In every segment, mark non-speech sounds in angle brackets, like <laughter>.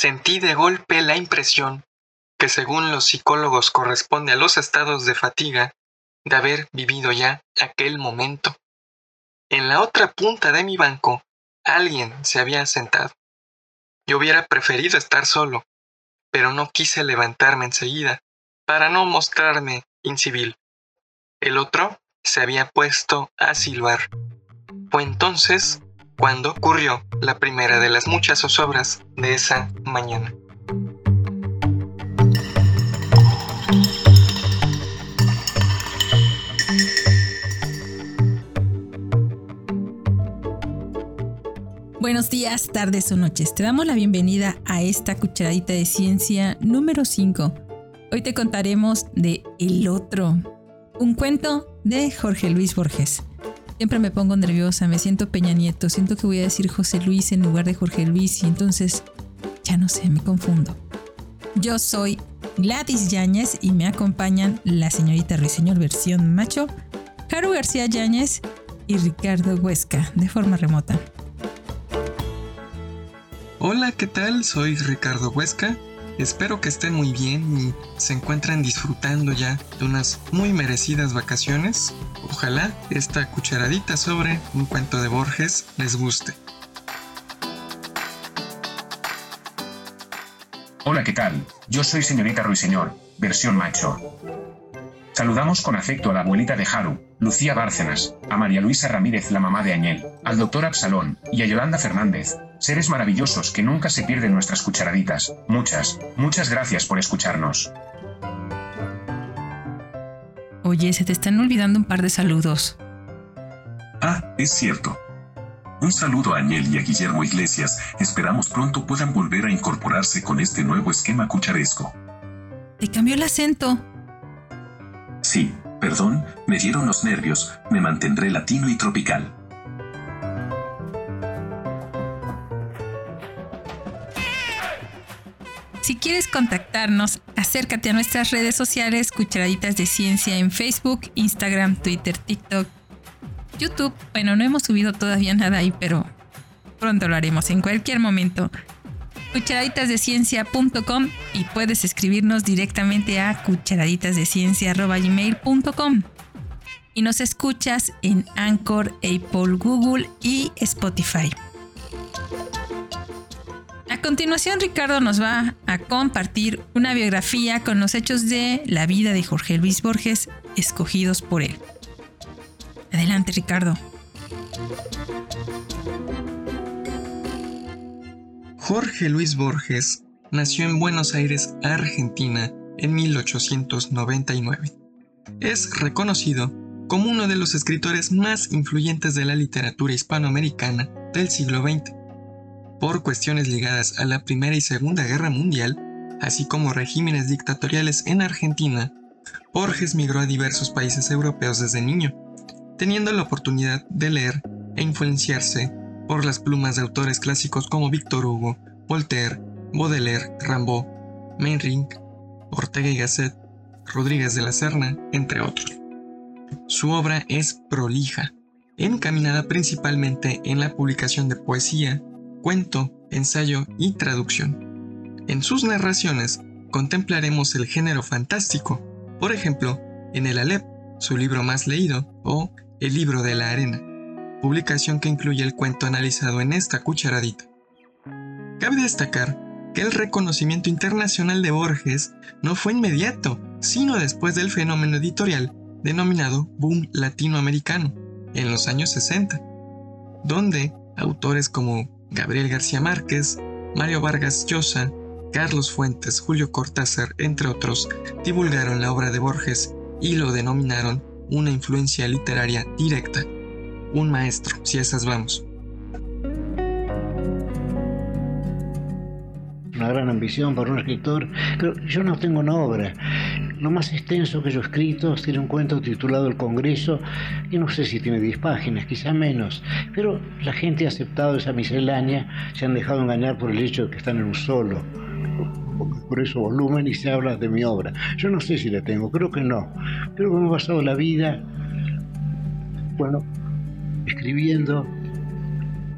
sentí de golpe la impresión, que según los psicólogos corresponde a los estados de fatiga, de haber vivido ya aquel momento. En la otra punta de mi banco, alguien se había sentado. Yo hubiera preferido estar solo, pero no quise levantarme enseguida, para no mostrarme incivil. El otro se había puesto a silbar. Fue entonces cuando ocurrió la primera de las muchas zozobras de esa mañana. Buenos días, tardes o noches. Te damos la bienvenida a esta cucharadita de ciencia número 5. Hoy te contaremos de El Otro, un cuento de Jorge Luis Borges. Siempre me pongo nerviosa, me siento Peña Nieto, siento que voy a decir José Luis en lugar de Jorge Luis y entonces ya no sé, me confundo. Yo soy Gladys Yáñez y me acompañan la señorita Ruiseñor versión macho, Caro García Yáñez y Ricardo Huesca de forma remota. Hola, ¿qué tal? Soy Ricardo Huesca Espero que estén muy bien y se encuentren disfrutando ya de unas muy merecidas vacaciones. Ojalá esta cucharadita sobre un cuento de Borges les guste. Hola, ¿qué tal? Yo soy señorita Ruiseñor, versión macho. Saludamos con afecto a la abuelita de Haru, Lucía Bárcenas, a María Luisa Ramírez, la mamá de Añel, al doctor Absalón y a Yolanda Fernández, seres maravillosos que nunca se pierden nuestras cucharaditas. Muchas, muchas gracias por escucharnos. Oye, se te están olvidando un par de saludos. Ah, es cierto. Un saludo a Añel y a Guillermo Iglesias. Esperamos pronto puedan volver a incorporarse con este nuevo esquema cucharesco. Te cambió el acento. Sí, perdón, me dieron los nervios, me mantendré latino y tropical. Si quieres contactarnos, acércate a nuestras redes sociales Cucharaditas de Ciencia en Facebook, Instagram, Twitter, TikTok, YouTube. Bueno, no hemos subido todavía nada ahí, pero pronto lo haremos en cualquier momento cucharaditasdeciencia.com y puedes escribirnos directamente a cucharaditasdeciencia.gmail.com y nos escuchas en Anchor, Apple, Google y Spotify. A continuación, Ricardo nos va a compartir una biografía con los hechos de la vida de Jorge Luis Borges escogidos por él. Adelante, Ricardo. Jorge Luis Borges nació en Buenos Aires, Argentina, en 1899. Es reconocido como uno de los escritores más influyentes de la literatura hispanoamericana del siglo XX. Por cuestiones ligadas a la Primera y Segunda Guerra Mundial, así como regímenes dictatoriales en Argentina, Borges migró a diversos países europeos desde niño, teniendo la oportunidad de leer e influenciarse por las plumas de autores clásicos como Víctor Hugo, Voltaire, Baudelaire, Rimbaud, Meinring, Ortega y Gasset, Rodríguez de la Serna, entre otros. Su obra es prolija, encaminada principalmente en la publicación de poesía, cuento, ensayo y traducción. En sus narraciones contemplaremos el género fantástico, por ejemplo, en El Alep, su libro más leído, o El libro de la arena publicación que incluye el cuento analizado en esta cucharadita. Cabe destacar que el reconocimiento internacional de Borges no fue inmediato, sino después del fenómeno editorial denominado boom latinoamericano, en los años 60, donde autores como Gabriel García Márquez, Mario Vargas Llosa, Carlos Fuentes, Julio Cortázar, entre otros, divulgaron la obra de Borges y lo denominaron una influencia literaria directa un maestro, si esas vamos. Una gran ambición para un escritor, pero yo no tengo una obra. Lo más extenso que yo he escrito tiene un cuento titulado El Congreso, y no sé si tiene 10 páginas, quizá menos, pero la gente ha aceptado esa miscelánea, se han dejado engañar por el hecho de que están en un solo por eso volumen y se habla de mi obra. Yo no sé si la tengo, creo que no. Creo que me he pasado la vida, bueno, escribiendo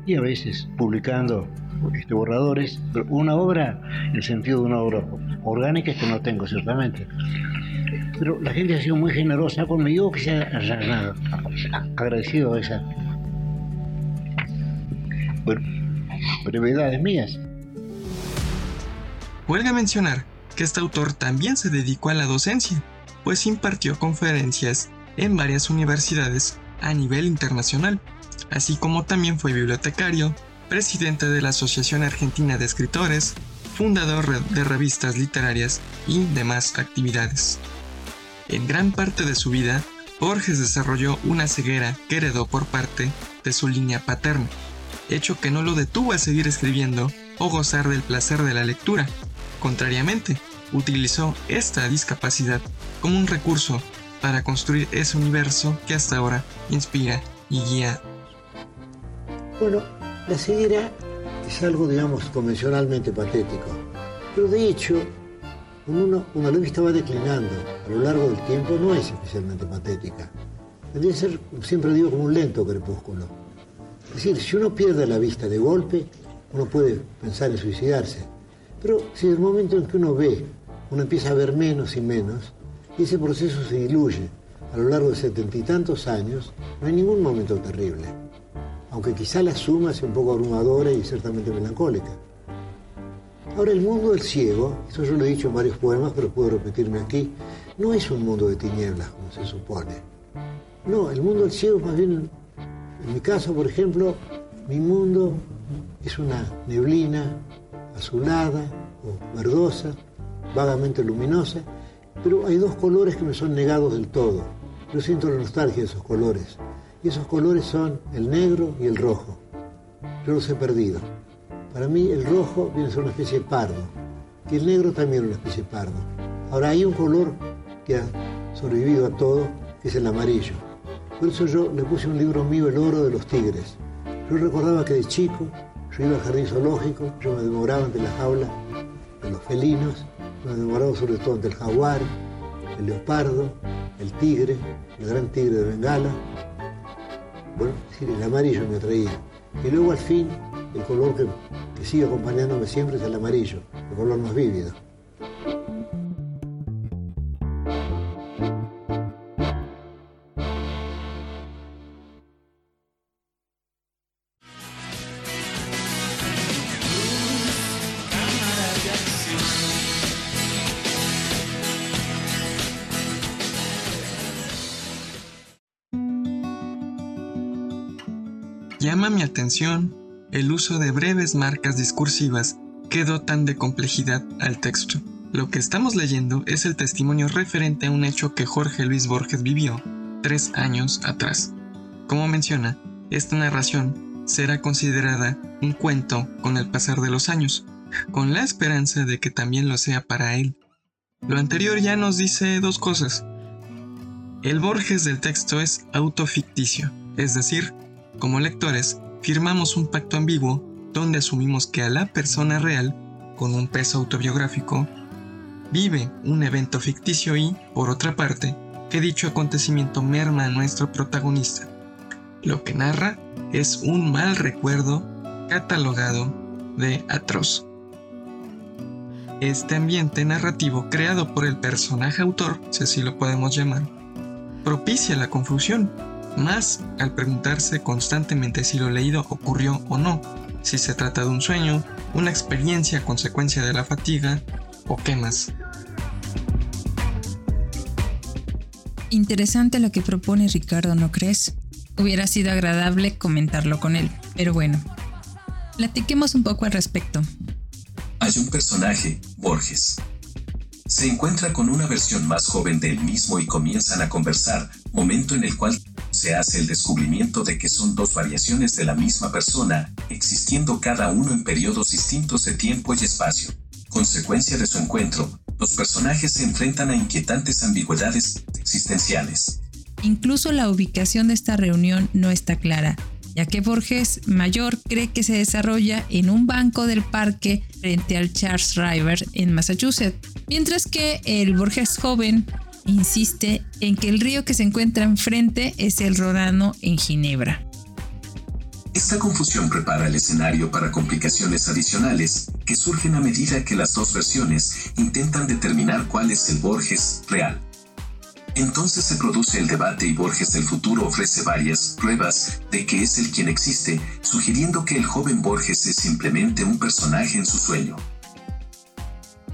y a veces publicando este, borradores. Pero una obra el sentido de una obra orgánica que no tengo, ciertamente. Pero la gente ha sido muy generosa conmigo, que se ha agradecido a esa brevedades mías. Huelga mencionar que este autor también se dedicó a la docencia, pues impartió conferencias en varias universidades a nivel internacional, así como también fue bibliotecario, presidente de la Asociación Argentina de Escritores, fundador de revistas literarias y demás actividades. En gran parte de su vida, Borges desarrolló una ceguera que heredó por parte de su línea paterna, hecho que no lo detuvo a seguir escribiendo o gozar del placer de la lectura. Contrariamente, utilizó esta discapacidad como un recurso para construir ese universo que hasta ahora inspira y guía. Bueno, la ceguera es algo, digamos, convencionalmente patético. Pero de hecho, uno, la vista va declinando a lo largo del tiempo, no es especialmente patética. Tendría ser, siempre digo, como un lento crepúsculo. Es decir, si uno pierde la vista de golpe, uno puede pensar en suicidarse. Pero si en el momento en que uno ve, uno empieza a ver menos y menos, y ese proceso se diluye a lo largo de setenta y tantos años, no hay ningún momento terrible. Aunque quizá la suma sea un poco abrumadora y ciertamente melancólica. Ahora, el mundo del ciego, esto yo lo he dicho en varios poemas, pero puedo repetirme aquí, no es un mundo de tinieblas, como se supone. No, el mundo del ciego es más bien, en mi caso, por ejemplo, mi mundo es una neblina azulada o verdosa, vagamente luminosa, pero hay dos colores que me son negados del todo. Yo siento la nostalgia de esos colores. Y esos colores son el negro y el rojo. Yo los he perdido. Para mí el rojo viene a ser una especie de pardo. Y el negro también una especie de pardo. Ahora hay un color que ha sobrevivido a todo, que es el amarillo. Por eso yo le puse un libro mío, El oro de los tigres. Yo recordaba que de chico yo iba al jardín zoológico, yo me demoraba ante la jaula de los felinos nos demoramos sobre todo ante el jaguar, el leopardo, el tigre, el gran tigre de Bengala. Bueno, el amarillo me atraía. Y luego al fin, el color que, que sigue acompañándome siempre es el amarillo, el color más vívido. Llama mi atención el uso de breves marcas discursivas que dotan de complejidad al texto. Lo que estamos leyendo es el testimonio referente a un hecho que Jorge Luis Borges vivió tres años atrás. Como menciona, esta narración será considerada un cuento con el pasar de los años, con la esperanza de que también lo sea para él. Lo anterior ya nos dice dos cosas. El Borges del texto es autoficticio, es decir, como lectores, firmamos un pacto ambiguo donde asumimos que a la persona real, con un peso autobiográfico, vive un evento ficticio y, por otra parte, que dicho acontecimiento merma a nuestro protagonista. Lo que narra es un mal recuerdo catalogado de atroz. Este ambiente narrativo creado por el personaje autor, si así lo podemos llamar, propicia la confusión más al preguntarse constantemente si lo leído ocurrió o no, si se trata de un sueño, una experiencia a consecuencia de la fatiga o qué más. Interesante lo que propone Ricardo, ¿no crees? Hubiera sido agradable comentarlo con él, pero bueno, platiquemos un poco al respecto. Hay un personaje, Borges. Se encuentra con una versión más joven del mismo y comienzan a conversar, momento en el cual se hace el descubrimiento de que son dos variaciones de la misma persona, existiendo cada uno en periodos distintos de tiempo y espacio. Consecuencia de su encuentro, los personajes se enfrentan a inquietantes ambigüedades existenciales. Incluso la ubicación de esta reunión no está clara, ya que Borges mayor cree que se desarrolla en un banco del parque frente al Charles River en Massachusetts, mientras que el Borges joven insiste en que el río que se encuentra enfrente es el Rodano en Ginebra. Esta confusión prepara el escenario para complicaciones adicionales que surgen a medida que las dos versiones intentan determinar cuál es el Borges real. Entonces se produce el debate y Borges del futuro ofrece varias pruebas de que es el quien existe, sugiriendo que el joven Borges es simplemente un personaje en su sueño.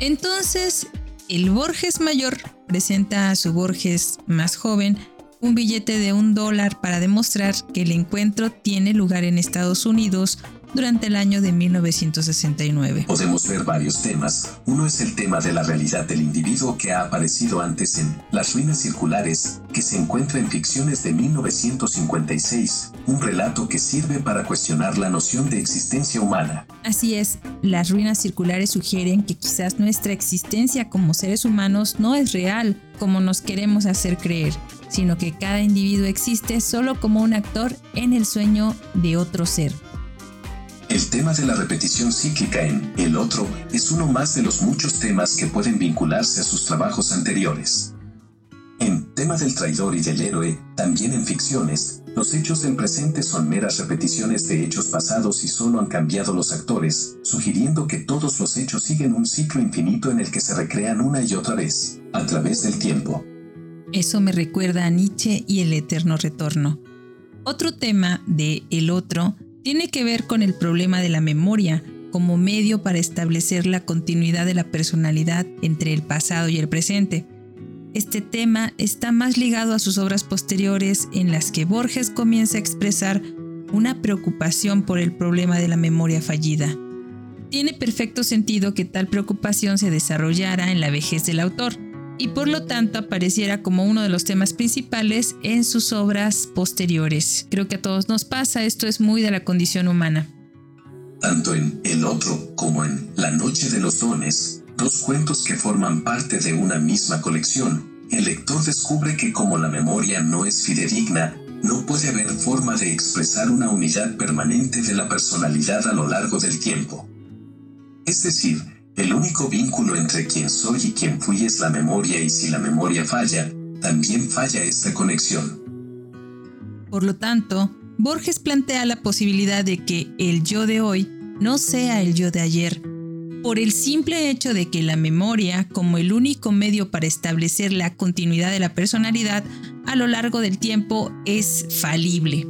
Entonces, el Borges mayor presenta a su Borges más joven un billete de un dólar para demostrar que el encuentro tiene lugar en Estados Unidos durante el año de 1969. Podemos ver varios temas. Uno es el tema de la realidad del individuo que ha aparecido antes en Las ruinas circulares, que se encuentra en Ficciones de 1956, un relato que sirve para cuestionar la noción de existencia humana. Así es, las ruinas circulares sugieren que quizás nuestra existencia como seres humanos no es real, como nos queremos hacer creer sino que cada individuo existe solo como un actor en el sueño de otro ser. El tema de la repetición cíclica en El otro es uno más de los muchos temas que pueden vincularse a sus trabajos anteriores. En Tema del traidor y del héroe, también en ficciones, los hechos del presente son meras repeticiones de hechos pasados y solo han cambiado los actores, sugiriendo que todos los hechos siguen un ciclo infinito en el que se recrean una y otra vez, a través del tiempo. Eso me recuerda a Nietzsche y el eterno retorno. Otro tema de El otro tiene que ver con el problema de la memoria como medio para establecer la continuidad de la personalidad entre el pasado y el presente. Este tema está más ligado a sus obras posteriores en las que Borges comienza a expresar una preocupación por el problema de la memoria fallida. Tiene perfecto sentido que tal preocupación se desarrollara en la vejez del autor, y por lo tanto apareciera como uno de los temas principales en sus obras posteriores. Creo que a todos nos pasa, esto es muy de la condición humana. Tanto en El otro como en La Noche de los Dones, dos cuentos que forman parte de una misma colección, el lector descubre que como la memoria no es fidedigna, no puede haber forma de expresar una unidad permanente de la personalidad a lo largo del tiempo. Es decir, el único vínculo entre quien soy y quien fui es la memoria y si la memoria falla, también falla esta conexión. Por lo tanto, Borges plantea la posibilidad de que el yo de hoy no sea el yo de ayer, por el simple hecho de que la memoria, como el único medio para establecer la continuidad de la personalidad a lo largo del tiempo, es falible.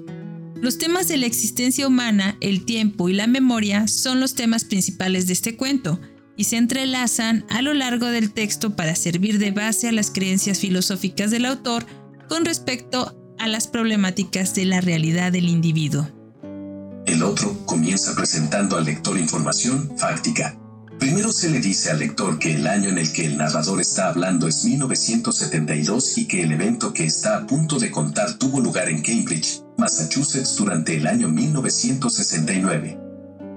Los temas de la existencia humana, el tiempo y la memoria son los temas principales de este cuento, y se entrelazan a lo largo del texto para servir de base a las creencias filosóficas del autor con respecto a las problemáticas de la realidad del individuo. El otro comienza presentando al lector información fáctica. Primero se le dice al lector que el año en el que el narrador está hablando es 1972 y que el evento que está a punto de contar tuvo lugar en Cambridge, Massachusetts durante el año 1969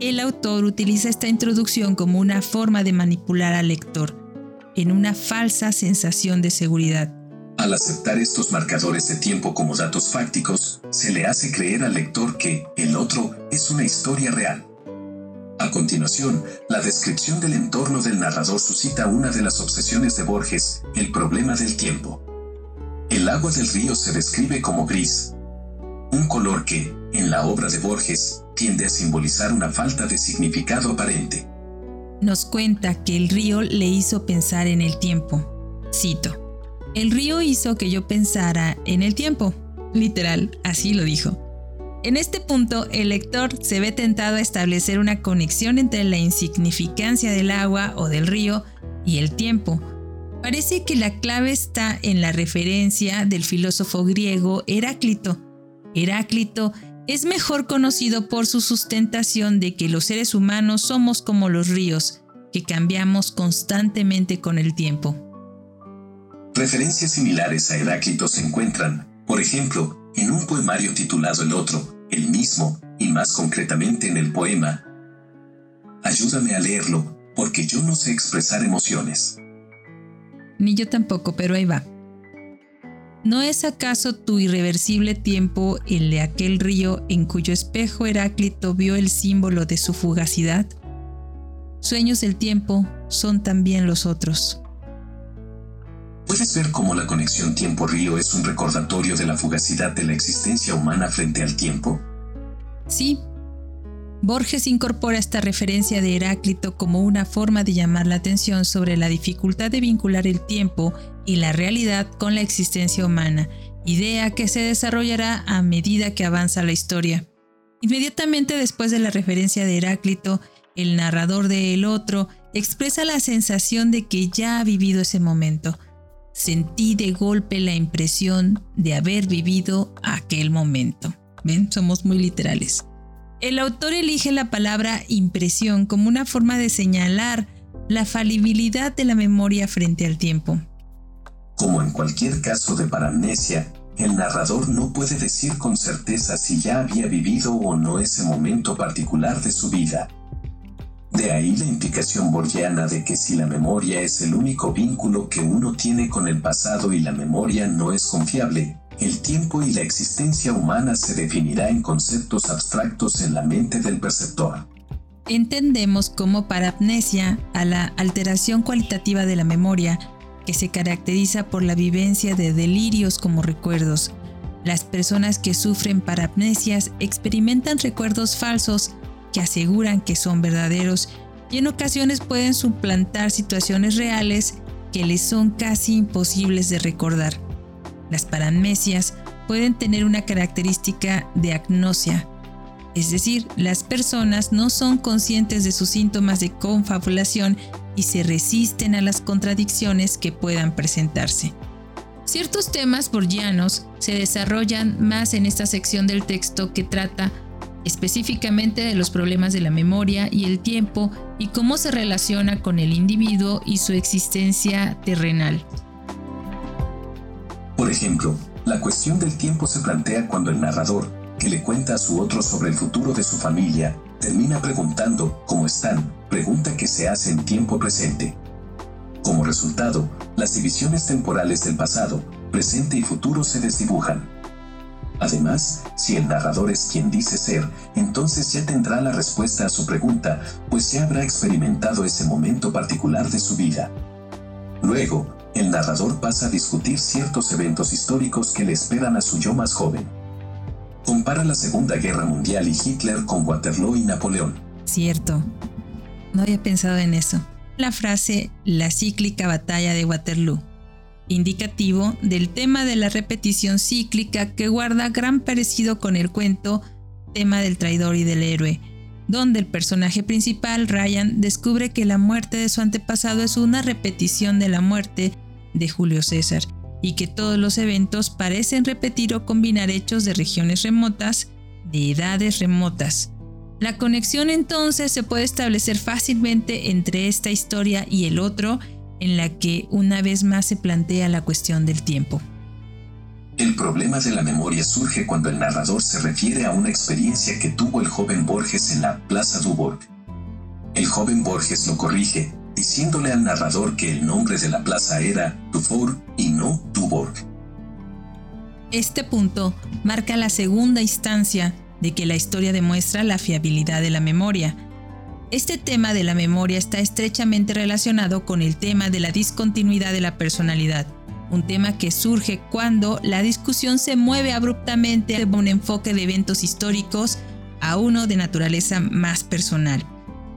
el autor utiliza esta introducción como una forma de manipular al lector, en una falsa sensación de seguridad. Al aceptar estos marcadores de tiempo como datos fácticos, se le hace creer al lector que el otro es una historia real. A continuación, la descripción del entorno del narrador suscita una de las obsesiones de Borges, el problema del tiempo. El agua del río se describe como gris, un color que, en la obra de Borges, tiende a simbolizar una falta de significado aparente. Nos cuenta que el río le hizo pensar en el tiempo. Cito, el río hizo que yo pensara en el tiempo. Literal, así lo dijo. En este punto, el lector se ve tentado a establecer una conexión entre la insignificancia del agua o del río y el tiempo. Parece que la clave está en la referencia del filósofo griego Heráclito. Heráclito es mejor conocido por su sustentación de que los seres humanos somos como los ríos, que cambiamos constantemente con el tiempo. Referencias similares a Heráclito se encuentran, por ejemplo, en un poemario titulado El otro, el mismo, y más concretamente en el poema Ayúdame a leerlo, porque yo no sé expresar emociones. Ni yo tampoco, pero ahí va. ¿No es acaso tu irreversible tiempo el de aquel río en cuyo espejo Heráclito vio el símbolo de su fugacidad? Sueños del tiempo son también los otros. ¿Puedes ver cómo la conexión tiempo-río es un recordatorio de la fugacidad de la existencia humana frente al tiempo? Sí, Borges incorpora esta referencia de Heráclito como una forma de llamar la atención sobre la dificultad de vincular el tiempo y la realidad con la existencia humana, idea que se desarrollará a medida que avanza la historia. Inmediatamente después de la referencia de Heráclito, el narrador de El Otro expresa la sensación de que ya ha vivido ese momento. Sentí de golpe la impresión de haber vivido aquel momento. Ven, somos muy literales. El autor elige la palabra impresión como una forma de señalar la falibilidad de la memoria frente al tiempo. Como en cualquier caso de paramnesia, el narrador no puede decir con certeza si ya había vivido o no ese momento particular de su vida. De ahí la implicación borgiana de que si la memoria es el único vínculo que uno tiene con el pasado y la memoria no es confiable, el tiempo y la existencia humana se definirá en conceptos abstractos en la mente del perceptor. Entendemos como parapnesia a la alteración cualitativa de la memoria, que se caracteriza por la vivencia de delirios como recuerdos. Las personas que sufren parapnesias experimentan recuerdos falsos que aseguran que son verdaderos y en ocasiones pueden suplantar situaciones reales que les son casi imposibles de recordar. Las paramnesias pueden tener una característica de agnosia, es decir, las personas no son conscientes de sus síntomas de confabulación y se resisten a las contradicciones que puedan presentarse. Ciertos temas borgianos se desarrollan más en esta sección del texto que trata específicamente de los problemas de la memoria y el tiempo y cómo se relaciona con el individuo y su existencia terrenal. Por ejemplo, la cuestión del tiempo se plantea cuando el narrador, que le cuenta a su otro sobre el futuro de su familia, termina preguntando cómo están, pregunta que se hace en tiempo presente. Como resultado, las divisiones temporales del pasado, presente y futuro se desdibujan. Además, si el narrador es quien dice ser, entonces ya tendrá la respuesta a su pregunta, pues ya habrá experimentado ese momento particular de su vida. Luego, el narrador pasa a discutir ciertos eventos históricos que le esperan a su yo más joven. Compara la Segunda Guerra Mundial y Hitler con Waterloo y Napoleón. Cierto. No había pensado en eso. La frase la cíclica batalla de Waterloo, indicativo del tema de la repetición cíclica que guarda gran parecido con el cuento tema del traidor y del héroe, donde el personaje principal, Ryan, descubre que la muerte de su antepasado es una repetición de la muerte de Julio César y que todos los eventos parecen repetir o combinar hechos de regiones remotas, de edades remotas. La conexión entonces se puede establecer fácilmente entre esta historia y el otro, en la que una vez más se plantea la cuestión del tiempo. El problema de la memoria surge cuando el narrador se refiere a una experiencia que tuvo el joven Borges en la Plaza Dubourg. El joven Borges lo corrige, diciéndole al narrador que el nombre de la plaza era Dufour y no Dubourg. Este punto marca la segunda instancia de que la historia demuestra la fiabilidad de la memoria. Este tema de la memoria está estrechamente relacionado con el tema de la discontinuidad de la personalidad, un tema que surge cuando la discusión se mueve abruptamente de un enfoque de eventos históricos a uno de naturaleza más personal.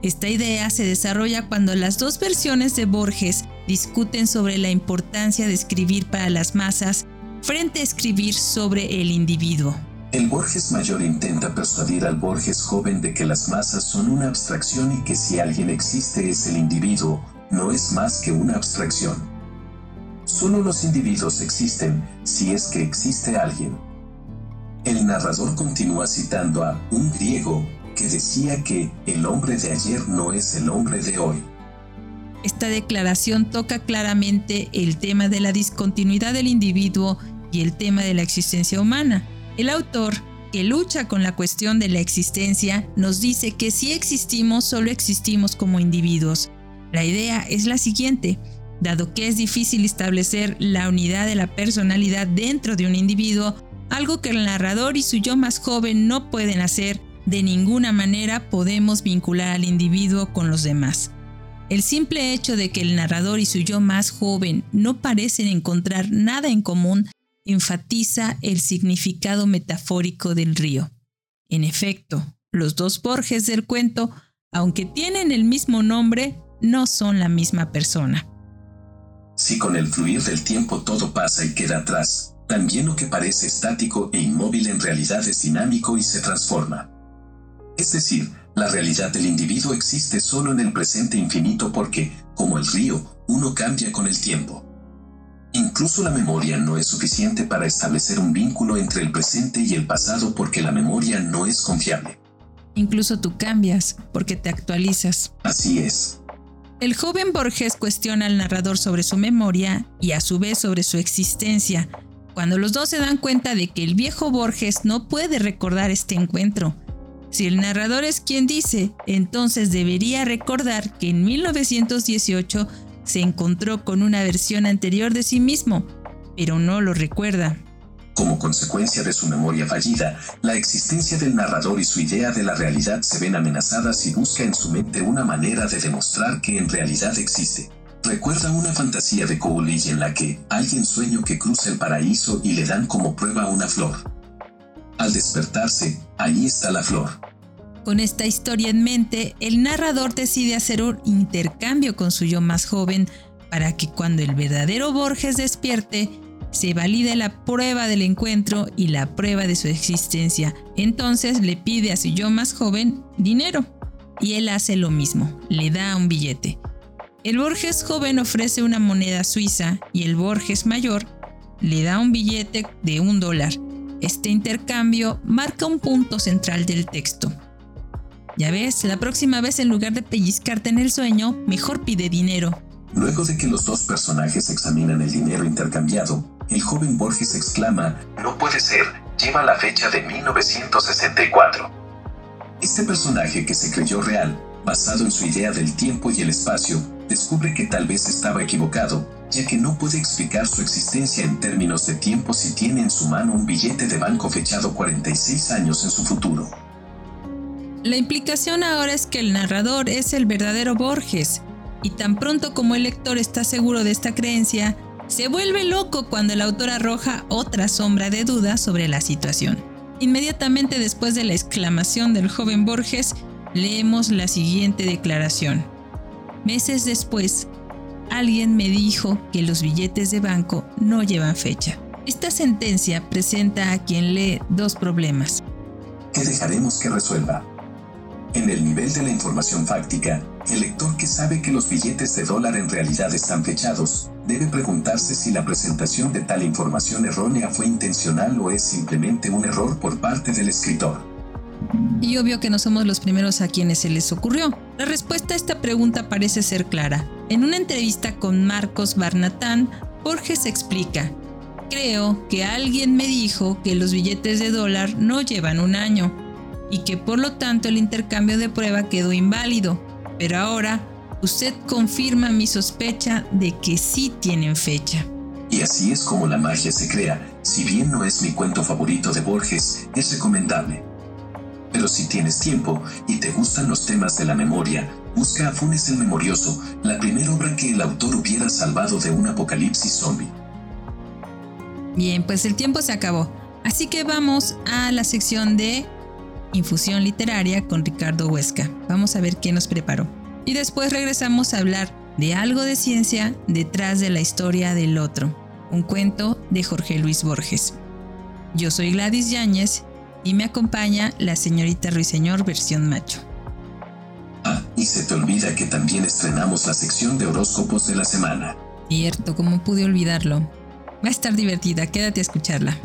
Esta idea se desarrolla cuando las dos versiones de Borges discuten sobre la importancia de escribir para las masas frente a escribir sobre el individuo. El Borges mayor intenta persuadir al Borges joven de que las masas son una abstracción y que si alguien existe es el individuo, no es más que una abstracción. Solo los individuos existen si es que existe alguien. El narrador continúa citando a un griego que decía que el hombre de ayer no es el hombre de hoy. Esta declaración toca claramente el tema de la discontinuidad del individuo y el tema de la existencia humana. El autor, que lucha con la cuestión de la existencia, nos dice que si existimos, solo existimos como individuos. La idea es la siguiente. Dado que es difícil establecer la unidad de la personalidad dentro de un individuo, algo que el narrador y su yo más joven no pueden hacer, de ninguna manera podemos vincular al individuo con los demás. El simple hecho de que el narrador y su yo más joven no parecen encontrar nada en común enfatiza el significado metafórico del río. En efecto, los dos Borges del cuento, aunque tienen el mismo nombre, no son la misma persona. Si con el fluir del tiempo todo pasa y queda atrás, también lo que parece estático e inmóvil en realidad es dinámico y se transforma. Es decir, la realidad del individuo existe solo en el presente infinito porque, como el río, uno cambia con el tiempo. Incluso la memoria no es suficiente para establecer un vínculo entre el presente y el pasado porque la memoria no es confiable. Incluso tú cambias porque te actualizas. Así es. El joven Borges cuestiona al narrador sobre su memoria y a su vez sobre su existencia, cuando los dos se dan cuenta de que el viejo Borges no puede recordar este encuentro. Si el narrador es quien dice, entonces debería recordar que en 1918 se encontró con una versión anterior de sí mismo, pero no lo recuerda. Como consecuencia de su memoria fallida, la existencia del narrador y su idea de la realidad se ven amenazadas y busca en su mente una manera de demostrar que en realidad existe. Recuerda una fantasía de Coolidge en la que alguien sueña que cruza el paraíso y le dan como prueba una flor. Al despertarse, ahí está la flor. Con esta historia en mente, el narrador decide hacer un intercambio con su yo más joven para que cuando el verdadero Borges despierte, se valide la prueba del encuentro y la prueba de su existencia. Entonces le pide a su yo más joven dinero. Y él hace lo mismo, le da un billete. El Borges joven ofrece una moneda suiza y el Borges mayor le da un billete de un dólar. Este intercambio marca un punto central del texto. Ya ves, la próxima vez en lugar de pellizcarte en el sueño, mejor pide dinero. Luego de que los dos personajes examinan el dinero intercambiado, el joven Borges exclama, No puede ser, lleva la fecha de 1964. Este personaje que se creyó real, basado en su idea del tiempo y el espacio, descubre que tal vez estaba equivocado, ya que no puede explicar su existencia en términos de tiempo si tiene en su mano un billete de banco fechado 46 años en su futuro. La implicación ahora es que el narrador es el verdadero Borges, y tan pronto como el lector está seguro de esta creencia, se vuelve loco cuando el autor arroja otra sombra de duda sobre la situación. Inmediatamente después de la exclamación del joven Borges, leemos la siguiente declaración. Meses después, alguien me dijo que los billetes de banco no llevan fecha. Esta sentencia presenta a quien lee dos problemas. ¿Qué dejaremos que resuelva? En el nivel de la información fáctica, el lector que sabe que los billetes de dólar en realidad están fechados, debe preguntarse si la presentación de tal información errónea fue intencional o es simplemente un error por parte del escritor. Y obvio que no somos los primeros a quienes se les ocurrió. La respuesta a esta pregunta parece ser clara. En una entrevista con Marcos Barnatán, Borges explica, Creo que alguien me dijo que los billetes de dólar no llevan un año y que por lo tanto el intercambio de prueba quedó inválido. Pero ahora usted confirma mi sospecha de que sí tienen fecha. Y así es como la magia se crea. Si bien no es mi cuento favorito de Borges, es recomendable. Pero si tienes tiempo y te gustan los temas de la memoria, busca a Funes el Memorioso, la primera obra que el autor hubiera salvado de un apocalipsis zombie. Bien, pues el tiempo se acabó. Así que vamos a la sección de Infusión Literaria con Ricardo Huesca. Vamos a ver qué nos preparó. Y después regresamos a hablar de algo de ciencia detrás de la historia del otro, un cuento de Jorge Luis Borges. Yo soy Gladys Yáñez y me acompaña la señorita Ruiseñor versión macho. Ah, y se te olvida que también estrenamos la sección de horóscopos de la semana. Cierto, ¿cómo pude olvidarlo? Va a estar divertida, quédate a escucharla.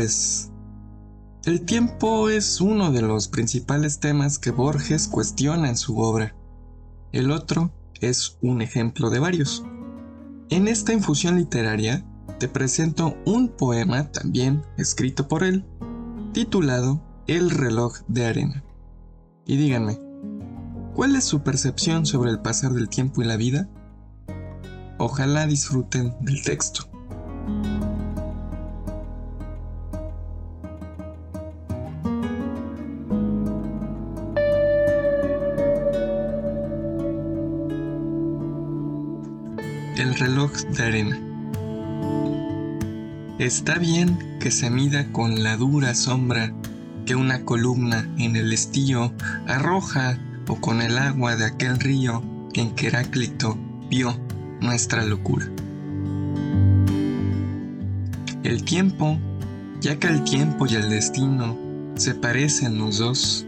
Vez. El tiempo es uno de los principales temas que Borges cuestiona en su obra. El otro es un ejemplo de varios. En esta infusión literaria te presento un poema también escrito por él, titulado El reloj de arena. Y díganme, ¿cuál es su percepción sobre el pasar del tiempo y la vida? Ojalá disfruten del texto. El reloj de arena. Está bien que se mida con la dura sombra que una columna en el estío arroja o con el agua de aquel río en que Heráclito vio nuestra locura. El tiempo, ya que el tiempo y el destino se parecen los dos,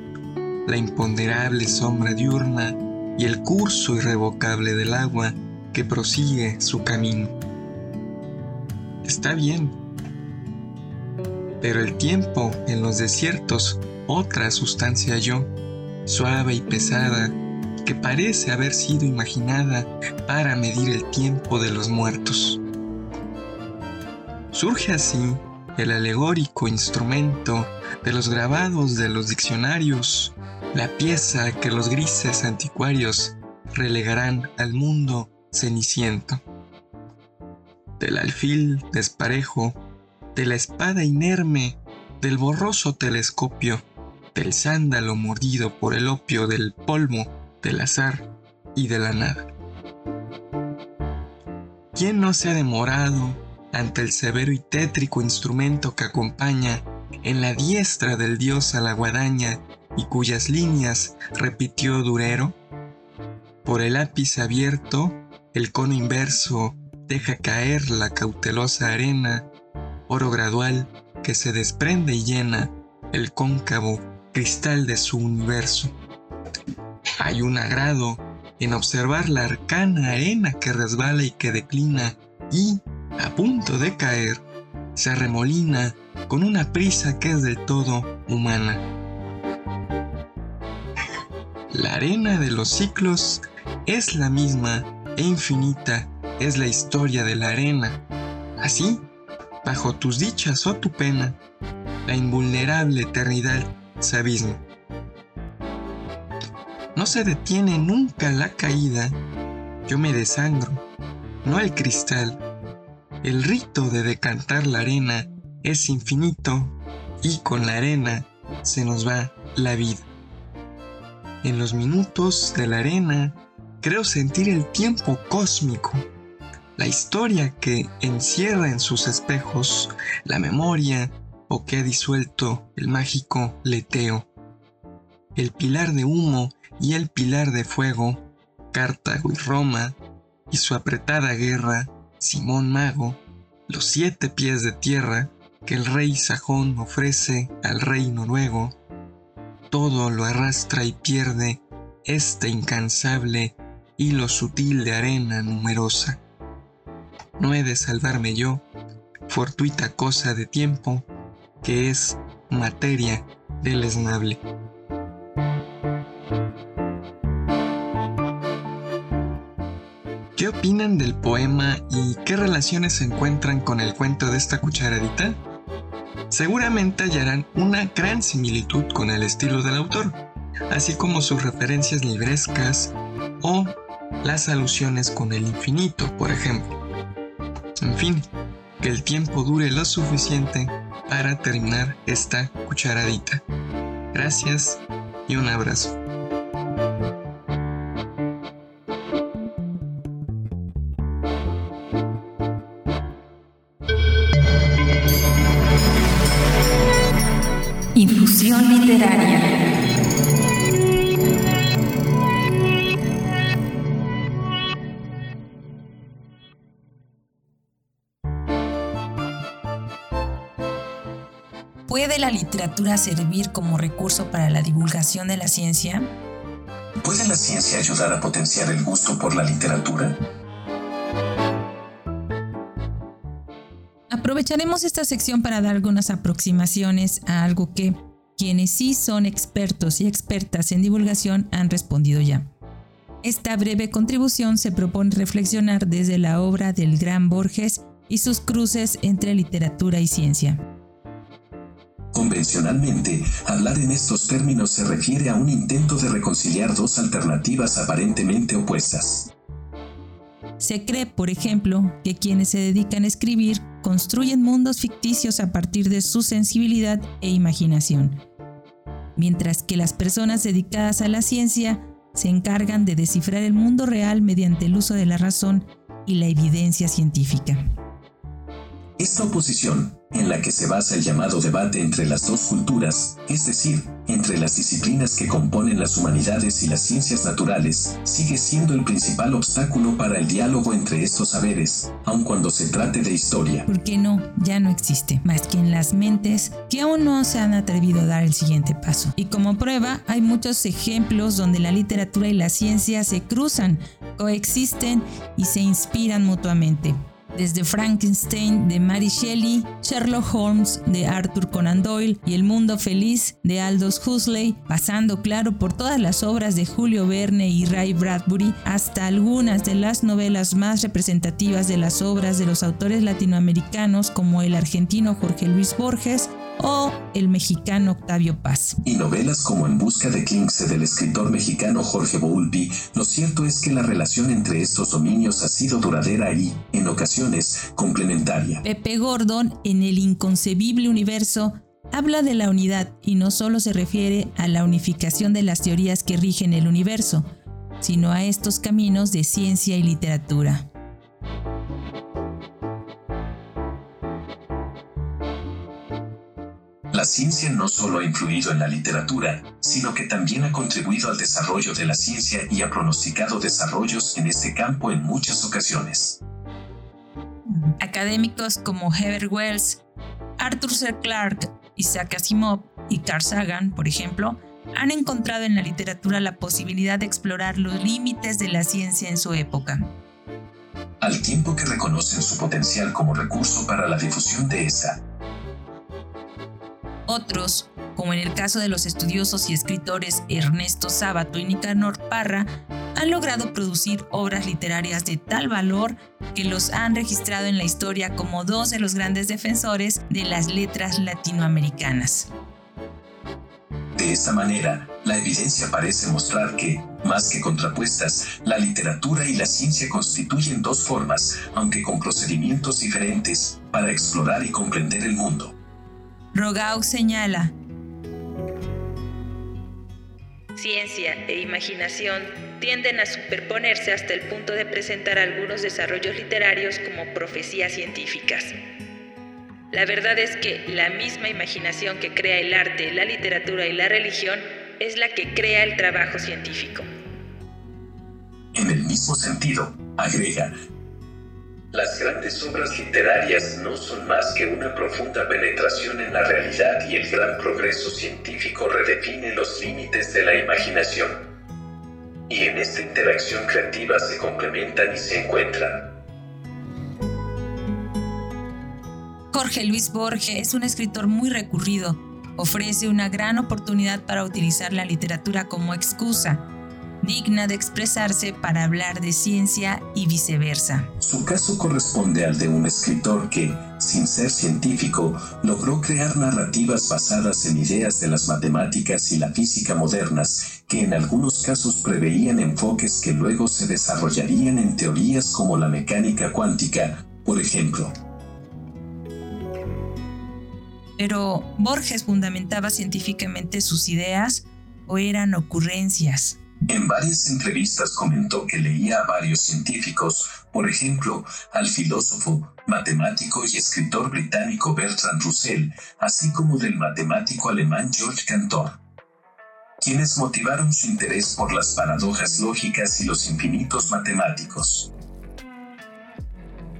la imponderable sombra diurna y el curso irrevocable del agua que prosigue su camino. Está bien, pero el tiempo en los desiertos, otra sustancia yo, suave y pesada, que parece haber sido imaginada para medir el tiempo de los muertos. Surge así el alegórico instrumento de los grabados de los diccionarios, la pieza que los grises anticuarios relegarán al mundo ceniciento. Del alfil desparejo, de la espada inerme, del borroso telescopio, del sándalo mordido por el opio del polvo, del azar y de la nada. ¿Quién no se ha demorado ante el severo y tétrico instrumento que acompaña en la diestra del dios a la guadaña y cuyas líneas repitió Durero? Por el lápiz abierto, el cono inverso deja caer la cautelosa arena, oro gradual que se desprende y llena el cóncavo cristal de su universo. Hay un agrado en observar la arcana arena que resbala y que declina y, a punto de caer, se arremolina con una prisa que es del todo humana. La arena de los ciclos es la misma e infinita es la historia de la arena. Así, bajo tus dichas o tu pena, la invulnerable eternidad se abisma. No se detiene nunca la caída, yo me desangro, no el cristal. El rito de decantar la arena es infinito y con la arena se nos va la vida. En los minutos de la arena creo sentir el tiempo cósmico, la historia que encierra en sus espejos la memoria o que ha disuelto el mágico leteo. El pilar de humo y el pilar de fuego, Cartago y Roma, y su apretada guerra, Simón Mago, los siete pies de tierra que el rey sajón ofrece al rey noruego, todo lo arrastra y pierde este incansable hilo sutil de arena numerosa. No he de salvarme yo, fortuita cosa de tiempo, que es materia del esnable. ¿Qué opinan del poema y qué relaciones se encuentran con el cuento de esta cucharadita? Seguramente hallarán una gran similitud con el estilo del autor, así como sus referencias librescas o las alusiones con el infinito, por ejemplo. En fin, que el tiempo dure lo suficiente para terminar esta cucharadita. Gracias y un abrazo. literaria. Literatura servir como recurso para la divulgación de la ciencia? ¿Puede la ciencia ayudar a potenciar el gusto por la literatura? Aprovecharemos esta sección para dar algunas aproximaciones a algo que quienes sí son expertos y expertas en divulgación han respondido ya. Esta breve contribución se propone reflexionar desde la obra del gran Borges y sus cruces entre literatura y ciencia. Convencionalmente, hablar en estos términos se refiere a un intento de reconciliar dos alternativas aparentemente opuestas. Se cree, por ejemplo, que quienes se dedican a escribir construyen mundos ficticios a partir de su sensibilidad e imaginación, mientras que las personas dedicadas a la ciencia se encargan de descifrar el mundo real mediante el uso de la razón y la evidencia científica. Esta oposición, en la que se basa el llamado debate entre las dos culturas, es decir, entre las disciplinas que componen las humanidades y las ciencias naturales, sigue siendo el principal obstáculo para el diálogo entre estos saberes, aun cuando se trate de historia. ¿Por qué no? Ya no existe, más que en las mentes que aún no se han atrevido a dar el siguiente paso. Y como prueba, hay muchos ejemplos donde la literatura y la ciencia se cruzan, coexisten y se inspiran mutuamente desde Frankenstein de Mary Shelley, Sherlock Holmes de Arthur Conan Doyle y El Mundo Feliz de Aldous Huxley, pasando claro por todas las obras de Julio Verne y Ray Bradbury, hasta algunas de las novelas más representativas de las obras de los autores latinoamericanos como el argentino Jorge Luis Borges o el mexicano Octavio Paz. Y novelas como En busca de Kingse del escritor mexicano Jorge Boulby, lo cierto es que la relación entre estos dominios ha sido duradera y, en ocasiones, complementaria. Pepe Gordon, en El inconcebible universo, habla de la unidad y no solo se refiere a la unificación de las teorías que rigen el universo, sino a estos caminos de ciencia y literatura. La ciencia no solo ha influido en la literatura, sino que también ha contribuido al desarrollo de la ciencia y ha pronosticado desarrollos en este campo en muchas ocasiones. Académicos como Herbert Wells, Arthur C. Clarke, Isaac Asimov y Carl Sagan, por ejemplo, han encontrado en la literatura la posibilidad de explorar los límites de la ciencia en su época. Al tiempo que reconocen su potencial como recurso para la difusión de esta, otros, como en el caso de los estudiosos y escritores Ernesto Sábato y Nicanor Parra, han logrado producir obras literarias de tal valor que los han registrado en la historia como dos de los grandes defensores de las letras latinoamericanas. De esta manera, la evidencia parece mostrar que, más que contrapuestas, la literatura y la ciencia constituyen dos formas, aunque con procedimientos diferentes, para explorar y comprender el mundo. Rogau señala, Ciencia e imaginación tienden a superponerse hasta el punto de presentar algunos desarrollos literarios como profecías científicas. La verdad es que la misma imaginación que crea el arte, la literatura y la religión es la que crea el trabajo científico. En el mismo sentido, agrega, las grandes obras literarias no son más que una profunda penetración en la realidad y el gran progreso científico redefine los límites de la imaginación. Y en esta interacción creativa se complementan y se encuentran. Jorge Luis Borges es un escritor muy recurrido. Ofrece una gran oportunidad para utilizar la literatura como excusa digna de expresarse para hablar de ciencia y viceversa. Su caso corresponde al de un escritor que, sin ser científico, logró crear narrativas basadas en ideas de las matemáticas y la física modernas, que en algunos casos preveían enfoques que luego se desarrollarían en teorías como la mecánica cuántica, por ejemplo. Pero Borges fundamentaba científicamente sus ideas o eran ocurrencias. En varias entrevistas comentó que leía a varios científicos, por ejemplo, al filósofo, matemático y escritor británico Bertrand Russell, así como del matemático alemán George Cantor, quienes motivaron su interés por las paradojas lógicas y los infinitos matemáticos.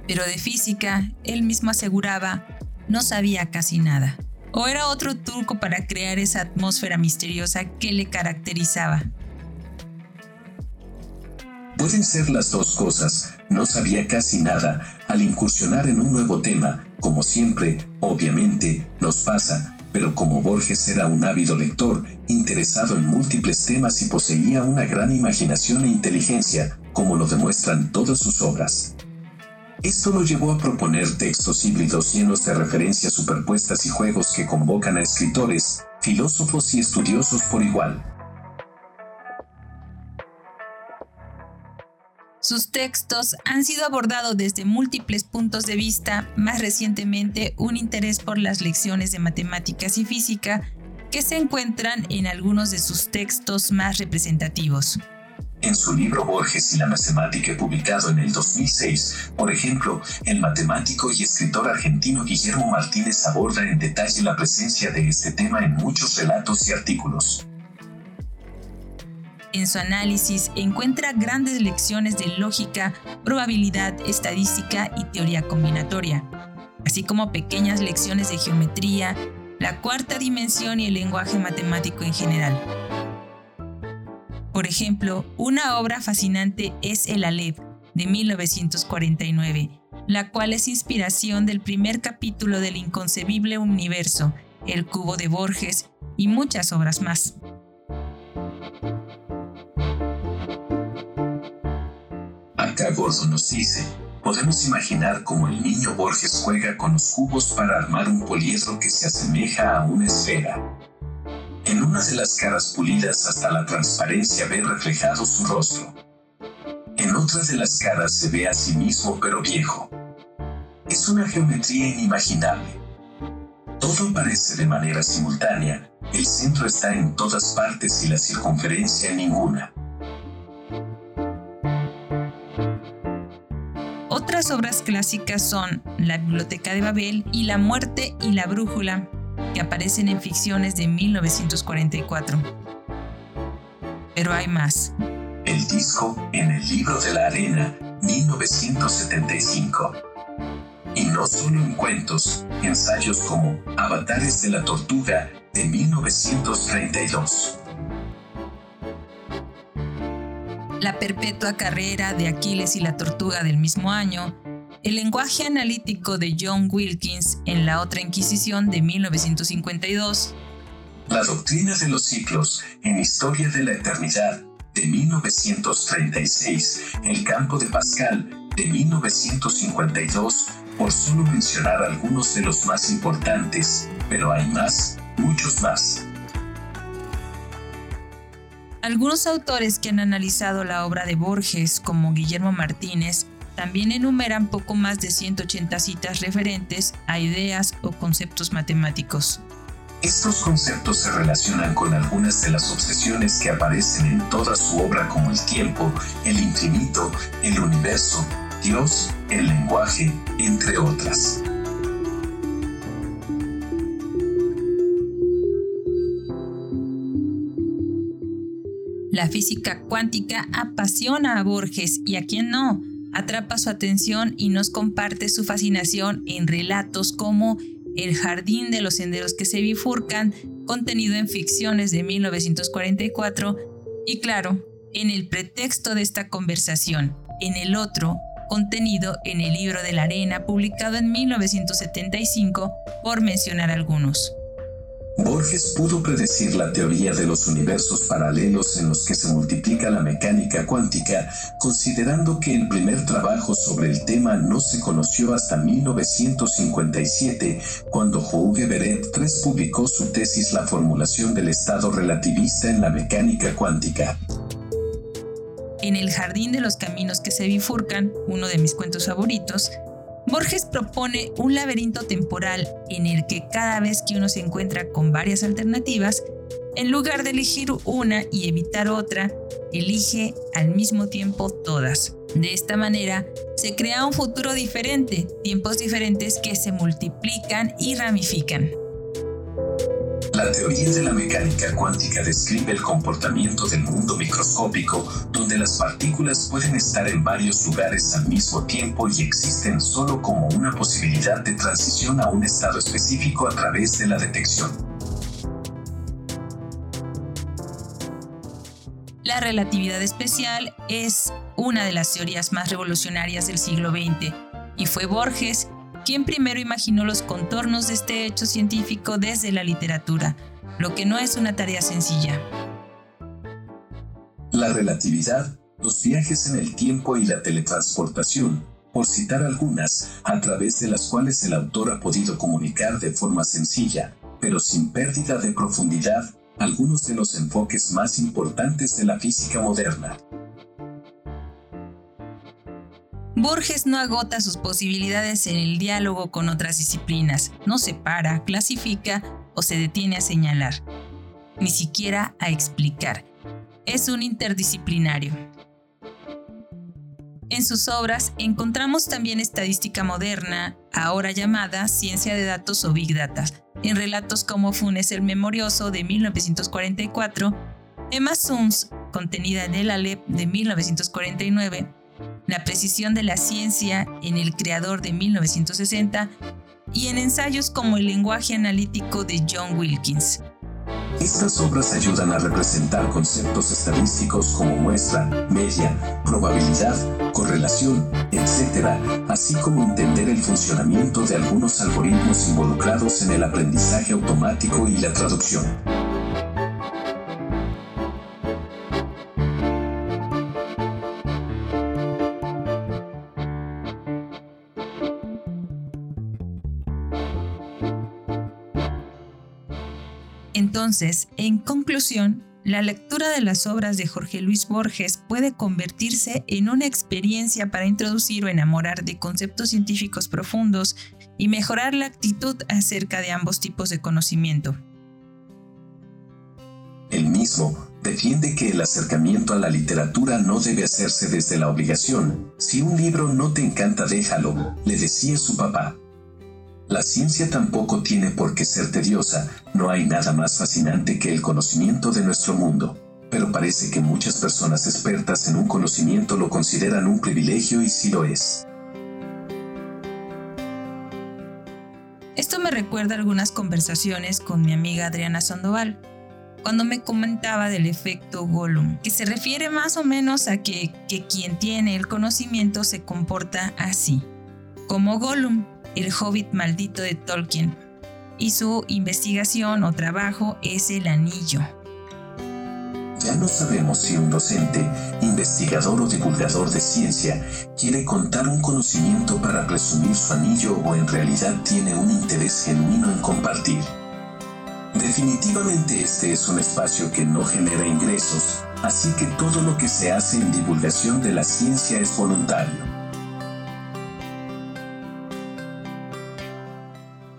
Pero de física, él mismo aseguraba, no sabía casi nada. O era otro truco para crear esa atmósfera misteriosa que le caracterizaba. Pueden ser las dos cosas, no sabía casi nada al incursionar en un nuevo tema, como siempre, obviamente, nos pasa, pero como Borges era un ávido lector, interesado en múltiples temas y poseía una gran imaginación e inteligencia, como lo demuestran todas sus obras. Esto lo llevó a proponer textos híbridos llenos de referencias superpuestas y juegos que convocan a escritores, filósofos y estudiosos por igual. Sus textos han sido abordados desde múltiples puntos de vista, más recientemente un interés por las lecciones de matemáticas y física que se encuentran en algunos de sus textos más representativos. En su libro Borges y la matemática publicado en el 2006, por ejemplo, el matemático y escritor argentino Guillermo Martínez aborda en detalle la presencia de este tema en muchos relatos y artículos. En su análisis encuentra grandes lecciones de lógica, probabilidad, estadística y teoría combinatoria, así como pequeñas lecciones de geometría, la cuarta dimensión y el lenguaje matemático en general. Por ejemplo, una obra fascinante es El Aleph, de 1949, la cual es inspiración del primer capítulo del inconcebible universo, El Cubo de Borges y muchas obras más. Gordo nos dice, podemos imaginar cómo el niño Borges juega con los cubos para armar un poliedro que se asemeja a una esfera. En una de las caras pulidas hasta la transparencia ve reflejado su rostro. En otra de las caras se ve a sí mismo pero viejo. Es una geometría inimaginable. Todo aparece de manera simultánea, el centro está en todas partes y la circunferencia en ninguna. Otras obras clásicas son La Biblioteca de Babel y La Muerte y la Brújula, que aparecen en ficciones de 1944. Pero hay más. El disco en el libro de la arena, 1975. Y no solo en cuentos, ensayos como Avatares de la Tortuga, de 1932. La perpetua carrera de Aquiles y la Tortuga del mismo año el lenguaje analítico de John Wilkins en La otra Inquisición de 1952. La doctrina de los ciclos en Historia de la Eternidad de 1936. El campo de Pascal de 1952, por solo mencionar algunos de los más importantes, pero hay más, muchos más. Algunos autores que han analizado la obra de Borges, como Guillermo Martínez, también enumeran poco más de 180 citas referentes a ideas o conceptos matemáticos. Estos conceptos se relacionan con algunas de las obsesiones que aparecen en toda su obra como el tiempo, el infinito, el universo, Dios, el lenguaje, entre otras. La física cuántica apasiona a Borges y a quien no atrapa su atención y nos comparte su fascinación en relatos como El jardín de los senderos que se bifurcan, contenido en ficciones de 1944, y claro, en el pretexto de esta conversación, en el otro, contenido en el libro de la arena publicado en 1975, por mencionar algunos. Borges pudo predecir la teoría de los universos paralelos en los que se multiplica la mecánica cuántica, considerando que el primer trabajo sobre el tema no se conoció hasta 1957, cuando Jouge Beret III publicó su tesis La formulación del estado relativista en la mecánica cuántica. En el Jardín de los Caminos que se bifurcan, uno de mis cuentos favoritos, Borges propone un laberinto temporal en el que cada vez que uno se encuentra con varias alternativas, en lugar de elegir una y evitar otra, elige al mismo tiempo todas. De esta manera, se crea un futuro diferente, tiempos diferentes que se multiplican y ramifican. La teoría de la mecánica cuántica describe el comportamiento del mundo microscópico, donde las partículas pueden estar en varios lugares al mismo tiempo y existen solo como una posibilidad de transición a un estado específico a través de la detección. La relatividad especial es una de las teorías más revolucionarias del siglo XX y fue Borges quien primero imaginó los contornos de este hecho científico desde la literatura, lo que no es una tarea sencilla. La relatividad, los viajes en el tiempo y la teletransportación, por citar algunas, a través de las cuales el autor ha podido comunicar de forma sencilla, pero sin pérdida de profundidad, algunos de los enfoques más importantes de la física moderna. Borges no agota sus posibilidades en el diálogo con otras disciplinas, no separa, clasifica o se detiene a señalar, ni siquiera a explicar. Es un interdisciplinario. En sus obras encontramos también estadística moderna, ahora llamada ciencia de datos o big data, en relatos como Funes el Memorioso de 1944, Emma Suns, contenida en el Alep de 1949, La precisión de la ciencia en El Creador de 1960 y en ensayos como El lenguaje analítico de John Wilkins. Estas obras ayudan a representar conceptos estadísticos como muestra, media, probabilidad, correlación, etc., así como entender el funcionamiento de algunos algoritmos involucrados en el aprendizaje automático y la traducción. Entonces, en conclusión, la lectura de las obras de Jorge Luis Borges puede convertirse en una experiencia para introducir o enamorar de conceptos científicos profundos y mejorar la actitud acerca de ambos tipos de conocimiento. El mismo defiende que el acercamiento a la literatura no debe hacerse desde la obligación. Si un libro no te encanta, déjalo, le decía su papá. La ciencia tampoco tiene por qué ser tediosa, no hay nada más fascinante que el conocimiento de nuestro mundo. Pero parece que muchas personas expertas en un conocimiento lo consideran un privilegio y sí lo es. Esto me recuerda algunas conversaciones con mi amiga Adriana Sandoval, cuando me comentaba del efecto Gollum, que se refiere más o menos a que, que quien tiene el conocimiento se comporta así, como Gollum, el hobbit maldito de Tolkien, y su investigación o trabajo es el anillo. Ya no sabemos si un docente, investigador o divulgador de ciencia quiere contar un conocimiento para presumir su anillo o en realidad tiene un interés genuino en compartir. Definitivamente este es un espacio que no genera ingresos, así que todo lo que se hace en divulgación de la ciencia es voluntario.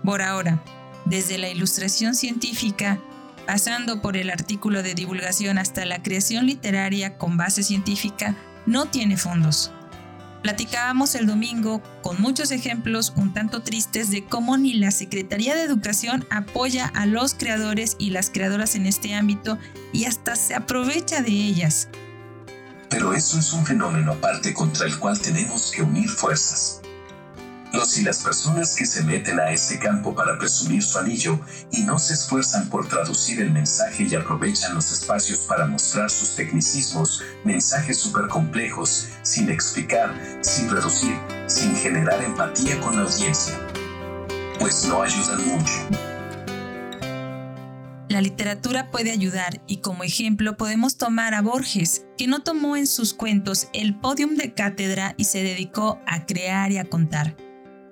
Por ahora, desde la ilustración científica, pasando por el artículo de divulgación hasta la creación literaria con base científica, no tiene fondos. Platicábamos el domingo con muchos ejemplos un tanto tristes de cómo ni la Secretaría de Educación apoya a los creadores y las creadoras en este ámbito y hasta se aprovecha de ellas. Pero eso es un fenómeno aparte contra el cual tenemos que unir fuerzas. Los y las personas que se meten a este campo para presumir su anillo y no se esfuerzan por traducir el mensaje y aprovechan los espacios para mostrar sus tecnicismos, mensajes súper complejos, sin explicar, sin reducir, sin generar empatía con la audiencia. Pues no ayudan mucho. La literatura puede ayudar y como ejemplo podemos tomar a Borges, que no tomó en sus cuentos el podium de cátedra y se dedicó a crear y a contar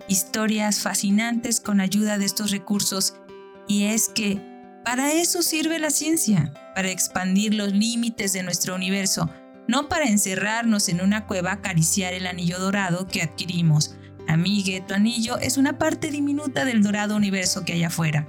historias fascinantes con ayuda de estos recursos y es que para eso sirve la ciencia, para expandir los límites de nuestro universo, no para encerrarnos en una cueva acariciar el anillo dorado que adquirimos. Amigue, tu anillo es una parte diminuta del dorado universo que hay afuera.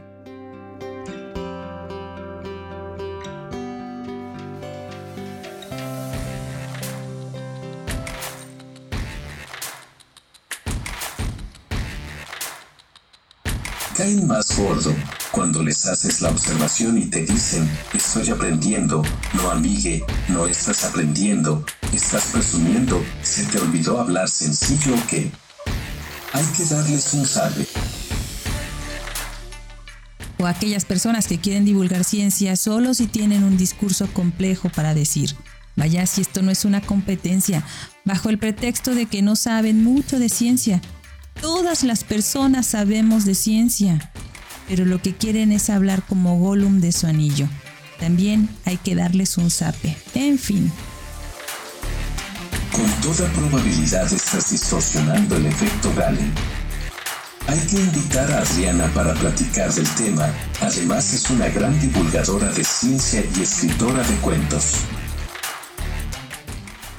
Caen más gordo cuando les haces la observación y te dicen, estoy aprendiendo, no amigue, no estás aprendiendo, estás presumiendo, se te olvidó hablar sencillo o qué. Hay que darles un salve. O aquellas personas que quieren divulgar ciencia solo si tienen un discurso complejo para decir. Vaya si esto no es una competencia, bajo el pretexto de que no saben mucho de ciencia, Todas las personas sabemos de ciencia, pero lo que quieren es hablar como Gollum de su anillo. También hay que darles un zape. En fin. Con toda probabilidad estás distorsionando el efecto Galen. Hay que invitar a Adriana para platicar del tema. Además es una gran divulgadora de ciencia y escritora de cuentos.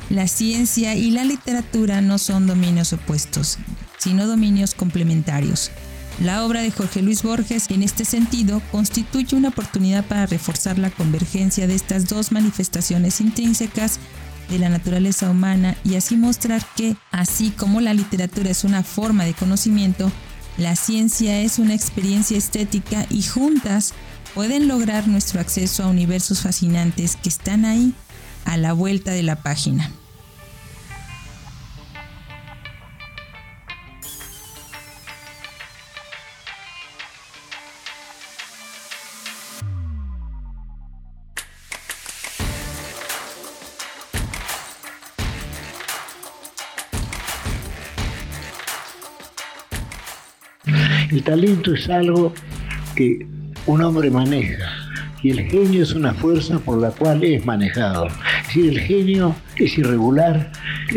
La ciencia y la literatura no son dominios opuestos, sino dominios complementarios. La obra de Jorge Luis Borges, en este sentido, constituye una oportunidad para reforzar la convergencia de estas dos manifestaciones intrínsecas de la naturaleza humana y así mostrar que, así como la literatura es una forma de conocimiento, la ciencia es una experiencia estética y juntas pueden lograr nuestro acceso a universos fascinantes que están ahí, a la vuelta de la página. Talento es algo que un hombre maneja y el genio es una fuerza por la cual es manejado. Decir, el genio es irregular,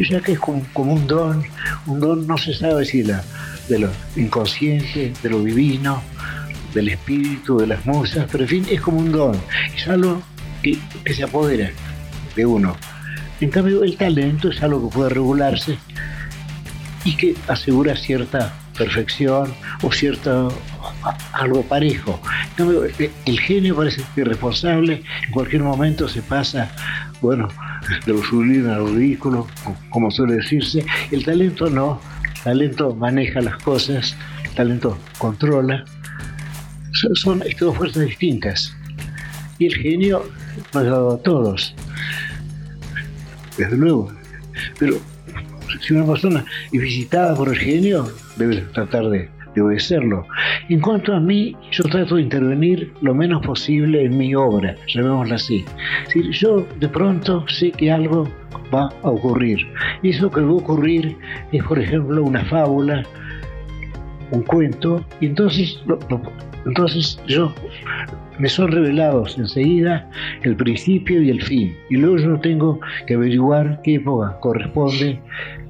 ya que es como, un don, un don no se sabe si de lo inconsciente, de lo divino, del espíritu, de las musas, pero en fin, es como un don, es algo que, que se apodera de uno. En cambio, el talento es algo que puede regularse y que asegura cierta perfección o cierto algo parejo. El genio parece irresponsable, en cualquier momento se pasa, bueno, de lo sublime a lo ridículo, como suele decirse. El talento no, el talento maneja las cosas, el talento controla. Son, dos fuerzas distintas. Y el genio nos ha dado a todos, desde luego. Pero si una persona es visitada por el genio, debe tratar de, obedecerlo. En cuanto a mí, yo trato de intervenir lo menos posible en mi obra, llamémosla así. Si yo de pronto sé que algo va a ocurrir, y eso que va a ocurrir es, por ejemplo, una fábula, un cuento, y entonces, entonces yo me son revelados enseguida el principio y el fin, y luego yo tengo que averiguar qué época corresponde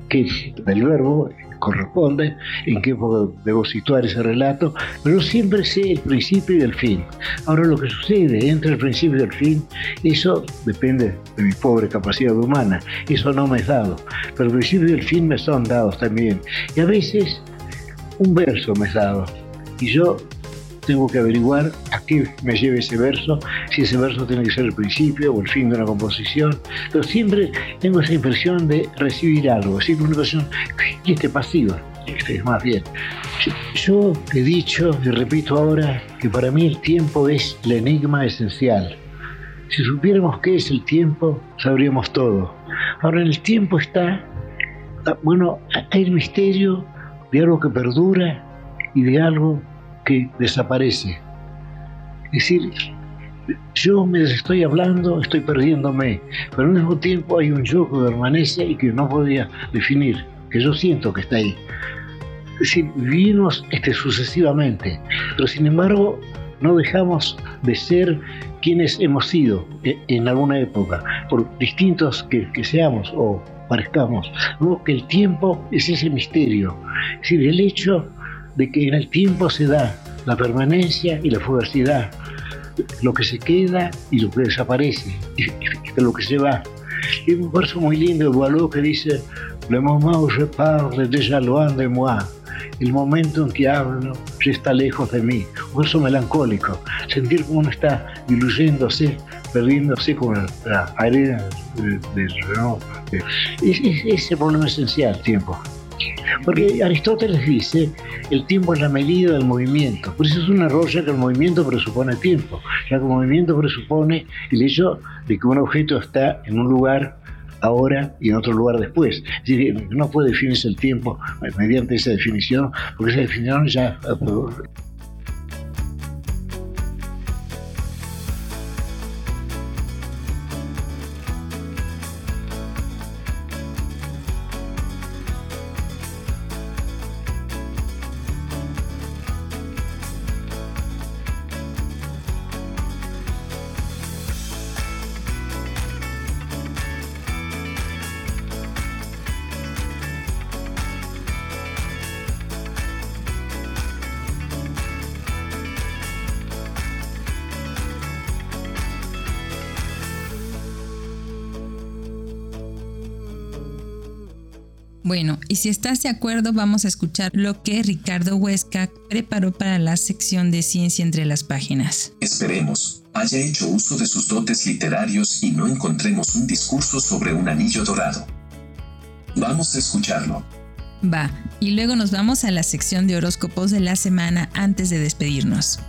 qué del verbo corresponde, en qué época debo situar ese relato, pero siempre sé el principio y el fin. Ahora lo que sucede entre el principio y el fin, eso depende de mi pobre capacidad humana, eso no me es dado, pero el principio y el fin me son dados también. Y a veces un verso me es dado, y yo tengo que averiguar a qué me lleve ese verso, si ese verso tiene que ser el principio o el fin de una composición. Pero siempre tengo esa impresión de recibir algo, siempre una impresión, y este pasivo, este es más bien. Yo he dicho y repito ahora que para mí el tiempo es el enigma esencial. Si supiéramos qué es el tiempo, sabríamos todo. Ahora en el tiempo está, ah, bueno, hay el misterio de algo que perdura y de algo que desaparece. Es decir, yo me estoy hablando, estoy perdiéndome, pero al mismo tiempo hay un yo que permanece y que no podía definir, que yo siento que está ahí. Es decir, vivimos este, sucesivamente, pero sin embargo no dejamos de ser quienes hemos sido e, en alguna época, por distintos que, seamos o parezcamos. que el tiempo es ese misterio, es decir, el hecho de que en el tiempo se da la permanencia y la fugacidad, lo que se queda y lo que desaparece, <laughs> de lo que se va. Hay un verso muy lindo de Boileau que dice, Le moment où je parle déjà loin de moi. El momento en que hablo ya está lejos de mí. Un verso melancólico. Sentir como uno está diluyéndose, perdiéndose con la arena del de, de, ese problema esencial, tiempo. Porque Aristóteles dice, el tiempo es la medida del movimiento. Por eso es un error ya que el movimiento presupone tiempo, ya que el movimiento presupone el hecho de que un objeto está en un lugar ahora y en otro lugar después. Es decir, no puede definirse el tiempo mediante esa definición, porque esa definición ya si estás de acuerdo, vamos a escuchar lo que Ricardo Huesca preparó para la sección de Ciencia entre las páginas. Esperemos, haya hecho uso de sus dotes literarios y no encontremos un discurso sobre un anillo dorado. Vamos a escucharlo. Va, y luego nos vamos a la sección de horóscopos de la semana antes de despedirnos.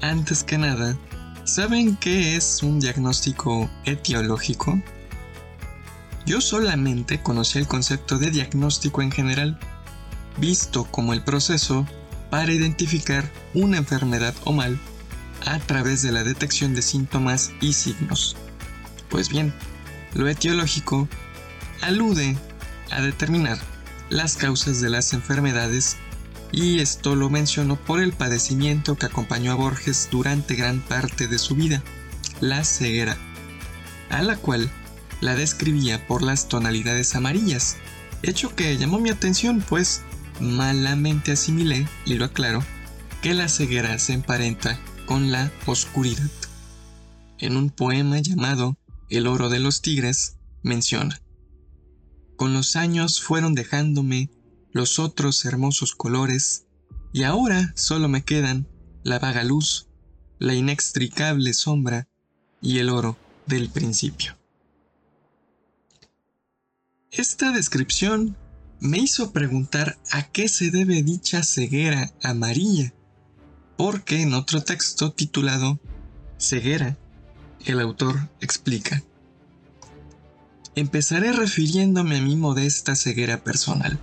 Antes que nada, ¿saben qué es un diagnóstico etiológico? Yo solamente conocí el concepto de diagnóstico en general, visto como el proceso para identificar una enfermedad o mal a través de la detección de síntomas y signos. Pues bien, lo etiológico alude a determinar las causas de las enfermedades y esto lo menciono por el padecimiento que acompañó a Borges durante gran parte de su vida, la ceguera, a la cual la describía por las tonalidades amarillas, hecho que llamó mi atención pues malamente asimilé, y lo aclaro, que la ceguera se emparenta con la oscuridad. En un poema llamado El oro de los tigres, menciona, Con los años fueron dejándome los otros hermosos colores, y ahora solo me quedan la vaga luz, la inextricable sombra y el oro del principio. Esta descripción me hizo preguntar a qué se debe dicha ceguera amarilla porque en otro texto titulado Ceguera, el autor explica. Empezaré refiriéndome a mi modesta ceguera personal.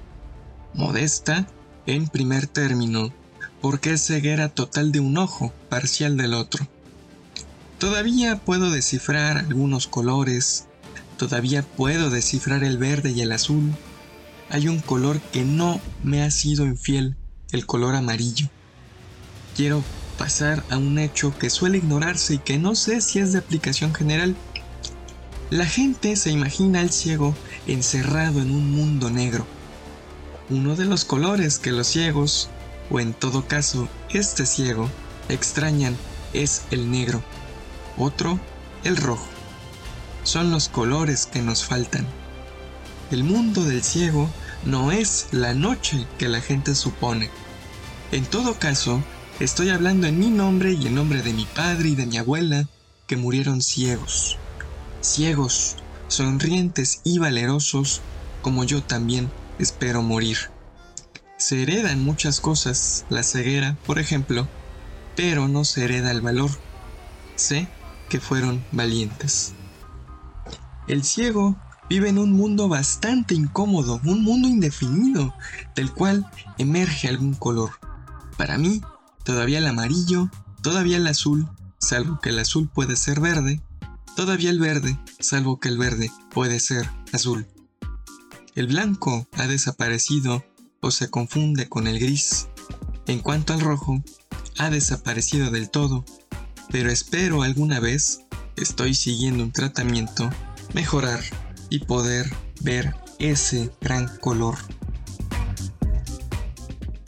Modesta, en primer término, porque es ceguera total de un ojo, parcial del otro. Todavía puedo descifrar algunos colores, todavía puedo descifrar el verde y el azul. Hay un color que no me ha sido infiel, el color amarillo quiero pasar a un hecho que suele ignorarse y que no sé si es de aplicación general. La gente se imagina al ciego encerrado en un mundo negro. Uno de los colores que los ciegos, o en todo caso este ciego, extrañan es el negro. Otro, el rojo. Son los colores que nos faltan. El mundo del ciego no es la noche que la gente supone. En todo caso, Estoy hablando en mi nombre y en nombre de mi padre y de mi abuela, que murieron ciegos. Ciegos, sonrientes y valerosos, como yo también espero morir. Se heredan muchas cosas, la ceguera, por ejemplo, pero no se hereda el valor. Sé que fueron valientes. El ciego vive en un mundo bastante incómodo, un mundo indefinido, del cual emerge algún color. Para mí, todavía el amarillo, todavía el azul, salvo que el azul puede ser verde, todavía el verde, salvo que el verde puede ser azul. El blanco ha desaparecido o se confunde con el gris. En cuanto al rojo, ha desaparecido del todo, pero espero alguna vez, estoy siguiendo un tratamiento, mejorar y poder ver ese gran color.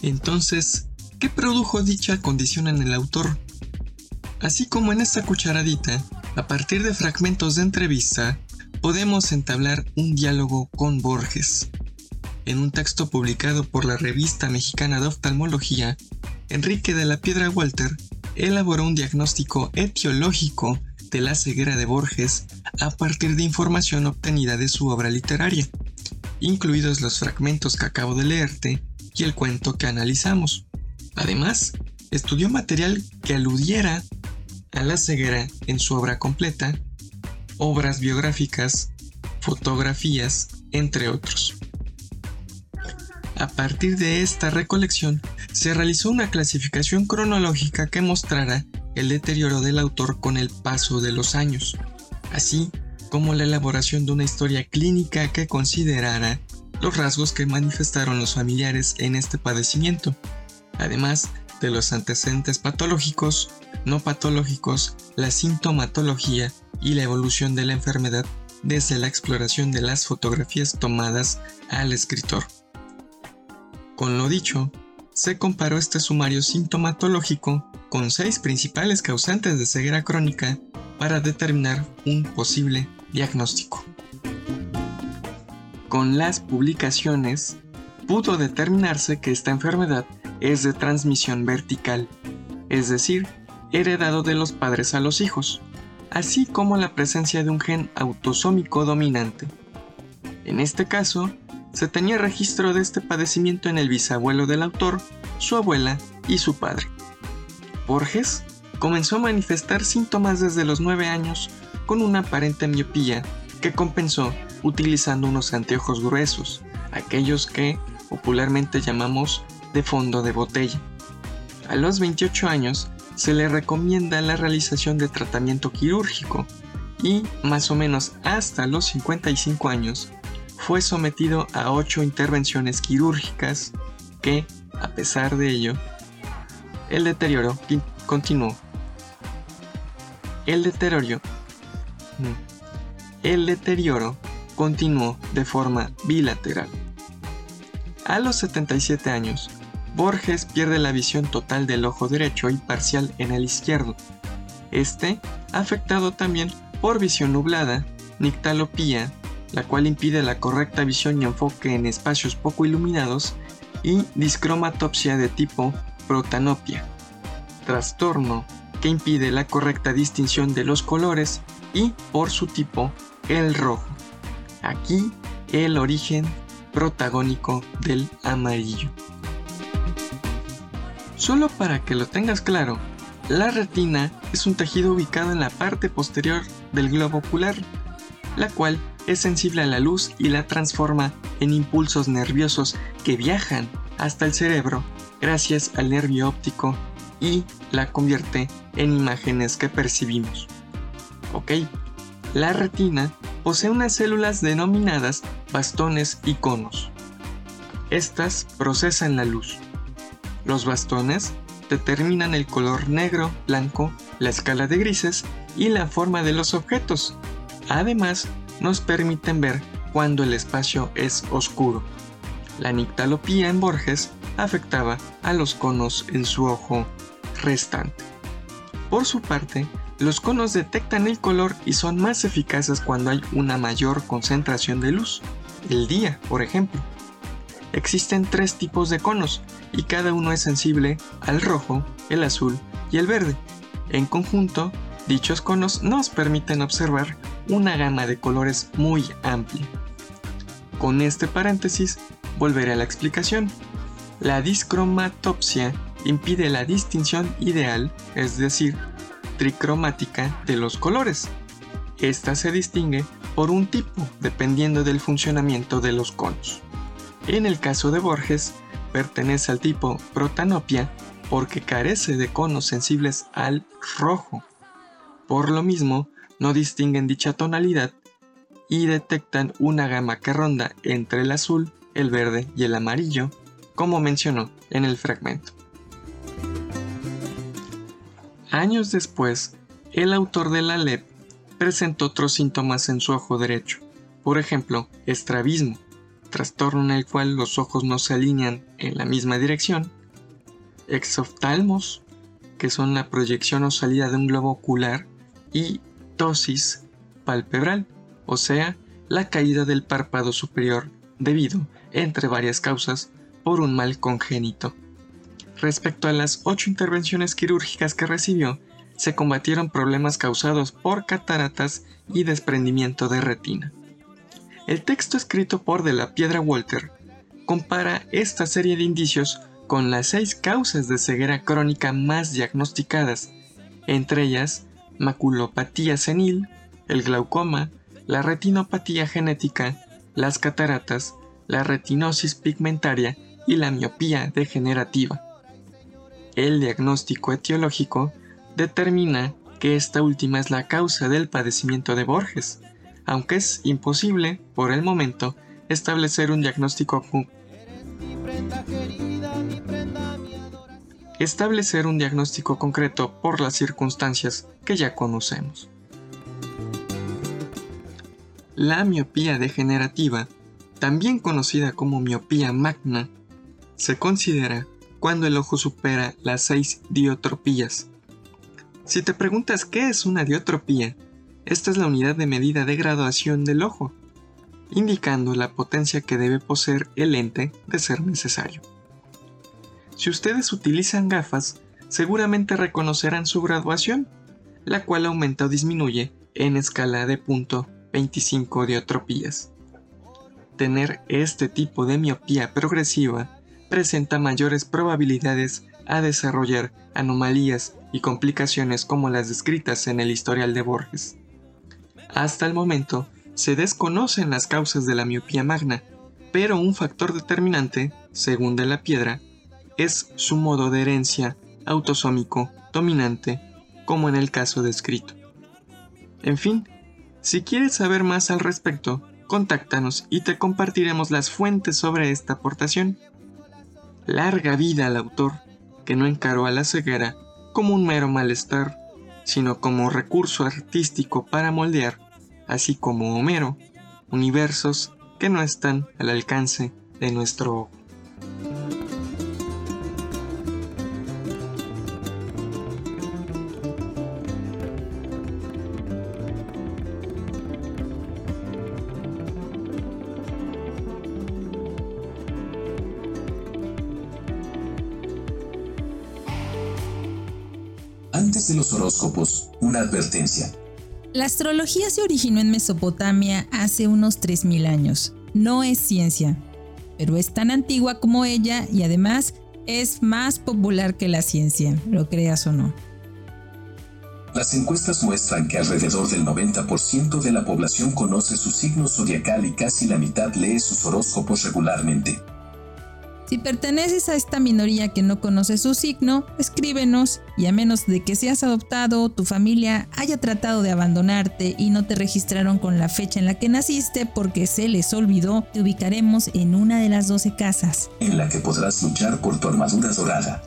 Entonces, ¿Qué produjo dicha condición en el autor? Así como en esta cucharadita, a partir de fragmentos de entrevista, podemos entablar un diálogo con Borges. En un texto publicado por la revista mexicana de oftalmología, Enrique de la Piedra Walter elaboró un diagnóstico etiológico de la ceguera de Borges a partir de información obtenida de su obra literaria, incluidos los fragmentos que acabo de leerte y el cuento que analizamos. Además, estudió material que aludiera a la ceguera en su obra completa, obras biográficas, fotografías, entre otros. A partir de esta recolección, se realizó una clasificación cronológica que mostrara el deterioro del autor con el paso de los años, así como la elaboración de una historia clínica que considerara los rasgos que manifestaron los familiares en este padecimiento, además de los antecedentes patológicos, no patológicos, la sintomatología y la evolución de la enfermedad desde la exploración de las fotografías tomadas al escritor. Con lo dicho, se comparó este sumario sintomatológico con seis principales causantes de ceguera crónica para determinar un posible diagnóstico. Con las publicaciones, pudo determinarse que esta enfermedad es de transmisión vertical, es decir, heredado de los padres a los hijos, así como la presencia de un gen autosómico dominante. En este caso, se tenía registro de este padecimiento en el bisabuelo del autor, su abuela y su padre. Borges comenzó a manifestar síntomas desde los 9 años con una aparente miopía que compensó utilizando unos anteojos gruesos, aquellos que popularmente llamamos de fondo de botella. A los 28 años se le recomienda la realización de tratamiento quirúrgico y más o menos hasta los 55 años fue sometido a 8 intervenciones quirúrgicas que, a pesar de ello, el deterioro continuó. El deterioro, el deterioro continuó de forma bilateral. A los 77 años, Borges pierde la visión total del ojo derecho y parcial en el izquierdo. Este, afectado también por visión nublada, nictalopía, la cual impide la correcta visión y enfoque en espacios poco iluminados, y discromatopsia de tipo protanopia, trastorno que impide la correcta distinción de los colores y, por su tipo, el rojo. Aquí el origen protagónico del amarillo. Solo para que lo tengas claro, la retina es un tejido ubicado en la parte posterior del globo ocular, la cual es sensible a la luz y la transforma en impulsos nerviosos que viajan hasta el cerebro gracias al nervio óptico y la convierte en imágenes que percibimos. Ok, la retina posee unas células denominadas bastones y conos. Estas procesan la luz. Los bastones determinan el color negro, blanco, la escala de grises y la forma de los objetos. Además, nos permiten ver cuando el espacio es oscuro. La nictalopía en Borges afectaba a los conos en su ojo restante. Por su parte, los conos detectan el color y son más eficaces cuando hay una mayor concentración de luz, el día, por ejemplo. Existen tres tipos de conos y cada uno es sensible al rojo, el azul y el verde. En conjunto, dichos conos nos permiten observar una gama de colores muy amplia. Con este paréntesis, volveré a la explicación. La discromatopsia impide la distinción ideal, es decir, tricromática de los colores. Esta se distingue por un tipo dependiendo del funcionamiento de los conos. En el caso de Borges, pertenece al tipo protanopia porque carece de conos sensibles al rojo. Por lo mismo, no distinguen dicha tonalidad y detectan una gama que ronda entre el azul, el verde y el amarillo, como mencionó en el fragmento. Años después, el autor de la LEP presentó otros síntomas en su ojo derecho, por ejemplo, estrabismo, trastorno en el cual los ojos no se alinean en la misma dirección, exoftalmos, que son la proyección o salida de un globo ocular, y tosis palpebral, o sea, la caída del párpado superior debido, entre varias causas, por un mal congénito. Respecto a las ocho intervenciones quirúrgicas que recibió, se combatieron problemas causados por cataratas y desprendimiento de retina. El texto escrito por De la Piedra Walter compara esta serie de indicios con las seis causas de ceguera crónica más diagnosticadas, entre ellas maculopatía senil, el glaucoma, la retinopatía genética, las cataratas, la retinosis pigmentaria y la miopía degenerativa. El diagnóstico etiológico determina que esta última es la causa del padecimiento de Borges, aunque es imposible, por el momento, establecer un diagnóstico establecer un diagnóstico concreto por las circunstancias que ya conocemos. La miopía degenerativa, también conocida como miopía magna, se considera cuando el ojo supera las 6 diotropías. Si te preguntas qué es una diotropía, esta es la unidad de medida de graduación del ojo, indicando la potencia que debe poseer el lente de ser necesario. Si ustedes utilizan gafas, seguramente reconocerán su graduación, la cual aumenta o disminuye en escala de punto 25 diotropías. Tener este tipo de miopía progresiva presenta mayores probabilidades a desarrollar anomalías y complicaciones como las descritas en el historial de Borges. Hasta el momento, se desconocen las causas de la miopía magna, pero un factor determinante, según de la piedra, es su modo de herencia autosómico dominante, como en el caso descrito. En fin, si quieres saber más al respecto, contáctanos y te compartiremos las fuentes sobre esta aportación. Larga vida al autor, que no encaró a la ceguera como un mero malestar, sino como recurso artístico para moldear, así como Homero, universos que no están al alcance de nuestro los horóscopos, una advertencia. La astrología se originó en Mesopotamia hace unos 3.000 años. No es ciencia, pero es tan antigua como ella y además es más popular que la ciencia, lo creas o no. Las encuestas muestran que alrededor del 90% de la población conoce su signo zodiacal y casi la mitad lee sus horóscopos regularmente. Si perteneces a esta minoría que no conoce su signo, escríbenos y a menos de que seas adoptado tu familia haya tratado de abandonarte y no te registraron con la fecha en la que naciste porque se les olvidó, te ubicaremos en una de las 12 casas. En la que podrás luchar por tu armadura dorada.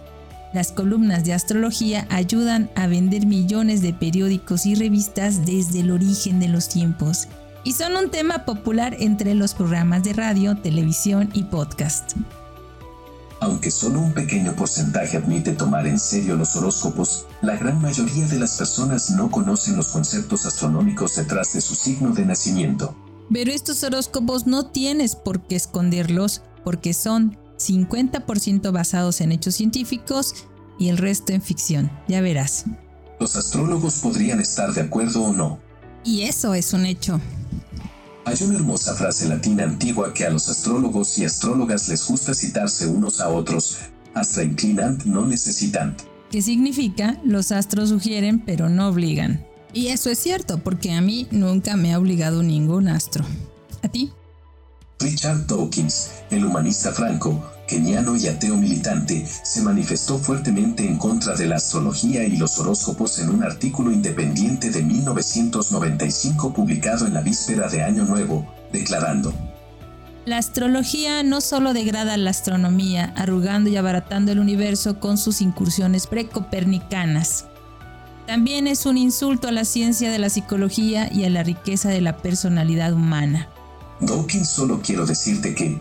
Las columnas de astrología ayudan a vender millones de periódicos y revistas desde el origen de los tiempos y son un tema popular entre los programas de radio, televisión y podcast. Aunque solo un pequeño porcentaje admite tomar en serio los horóscopos, la gran mayoría de las personas no conocen los conceptos astronómicos detrás de su signo de nacimiento. Pero estos horóscopos no tienes por qué esconderlos porque son 50% basados en hechos científicos y el resto en ficción, ya verás. Los astrólogos podrían estar de acuerdo o no. Y eso es un hecho. Hay una hermosa frase latina antigua que a los astrólogos y astrólogas les gusta citarse unos a otros, astra inclinant no necesitant. ¿Qué significa? Los astros sugieren pero no obligan. Y eso es cierto, porque a mí nunca me ha obligado ningún astro. ¿A ti? Richard Dawkins, el humanista franco, keniano y ateo militante, se manifestó fuertemente en contra de la astrología y los horóscopos en un artículo independiente de 1995 publicado en la víspera de Año Nuevo, declarando, La astrología no solo degrada la astronomía, arrugando y abaratando el universo con sus incursiones precopernicanas. También es un insulto a la ciencia de la psicología y a la riqueza de la personalidad humana. Dawkins solo quiero decirte que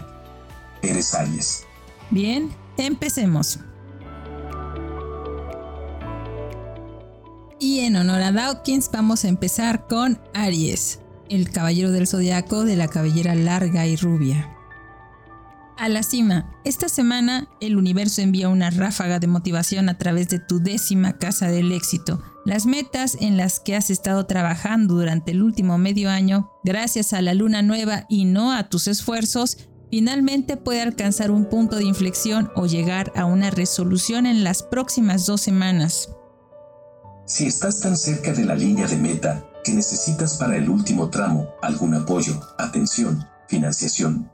eres Aries. Bien, empecemos. Y en honor a Dawkins vamos a empezar con Aries, el caballero del zodiaco de la cabellera larga y rubia. A la cima, esta semana el universo envía una ráfaga de motivación a través de tu décima casa del éxito, las metas en las que has estado trabajando durante el último medio año, gracias a la luna nueva y no a tus esfuerzos, finalmente puede alcanzar un punto de inflexión o llegar a una resolución en las próximas dos semanas. Si estás tan cerca de la línea de meta que necesitas para el último tramo algún apoyo, atención, financiación,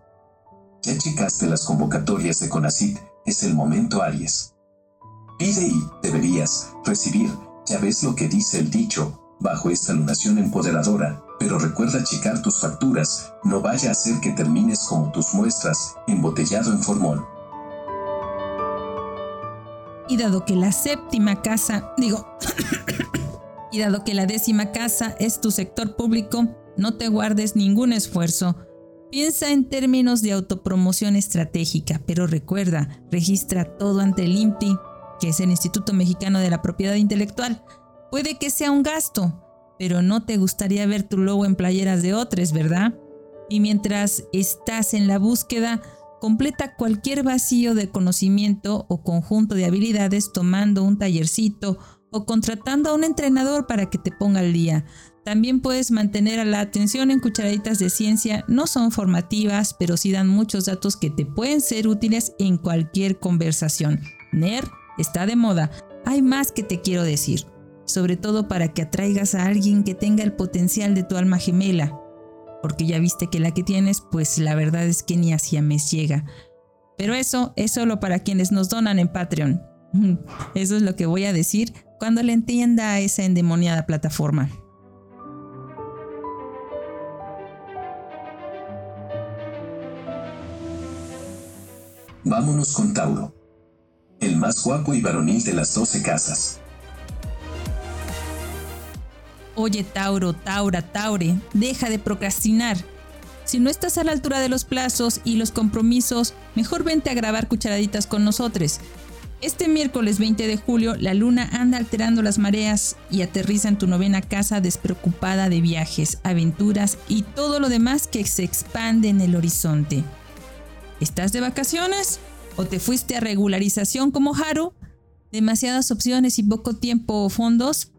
ya checaste las convocatorias de CONACIT, es el momento Aries. Pide y deberías recibir, ya ves lo que dice el dicho, bajo esta lunación empoderadora, pero recuerda checar tus facturas, no vaya a ser que termines como tus muestras, embotellado en formol. Y dado que la séptima casa, digo, <coughs> y dado que la décima casa es tu sector público, no te guardes ningún esfuerzo. Piensa en términos de autopromoción estratégica, pero recuerda, registra todo ante el INPI, que es el Instituto Mexicano de la Propiedad Intelectual. Puede que sea un gasto, pero no te gustaría ver tu logo en playeras de otros, ¿verdad? Y mientras estás en la búsqueda, completa cualquier vacío de conocimiento o conjunto de habilidades tomando un tallercito o contratando a un entrenador para que te ponga al día. También puedes mantener a la atención en cucharaditas de ciencia, no son formativas, pero sí dan muchos datos que te pueden ser útiles en cualquier conversación. NER está de moda. Hay más que te quiero decir, sobre todo para que atraigas a alguien que tenga el potencial de tu alma gemela, porque ya viste que la que tienes, pues la verdad es que ni hacia mes llega. Pero eso es solo para quienes nos donan en Patreon. <laughs> Eso es lo que voy a decir cuando le entienda a esa endemoniada plataforma. Vámonos con Tauro. El más guapo y varonil de las doce casas. Oye, Tauro, Taura, Taure, deja de procrastinar. Si no estás a la altura de los plazos y los compromisos, mejor vente a grabar cucharaditas con nosotros. Este miércoles 20 de julio, la luna anda alterando las mareas y aterriza en tu novena casa despreocupada de viajes, aventuras y todo lo demás que se expande en el horizonte. ¿Estás de vacaciones? ¿O te fuiste a regularización como Haru? ¿Demasiadas opciones y poco tiempo o fondos?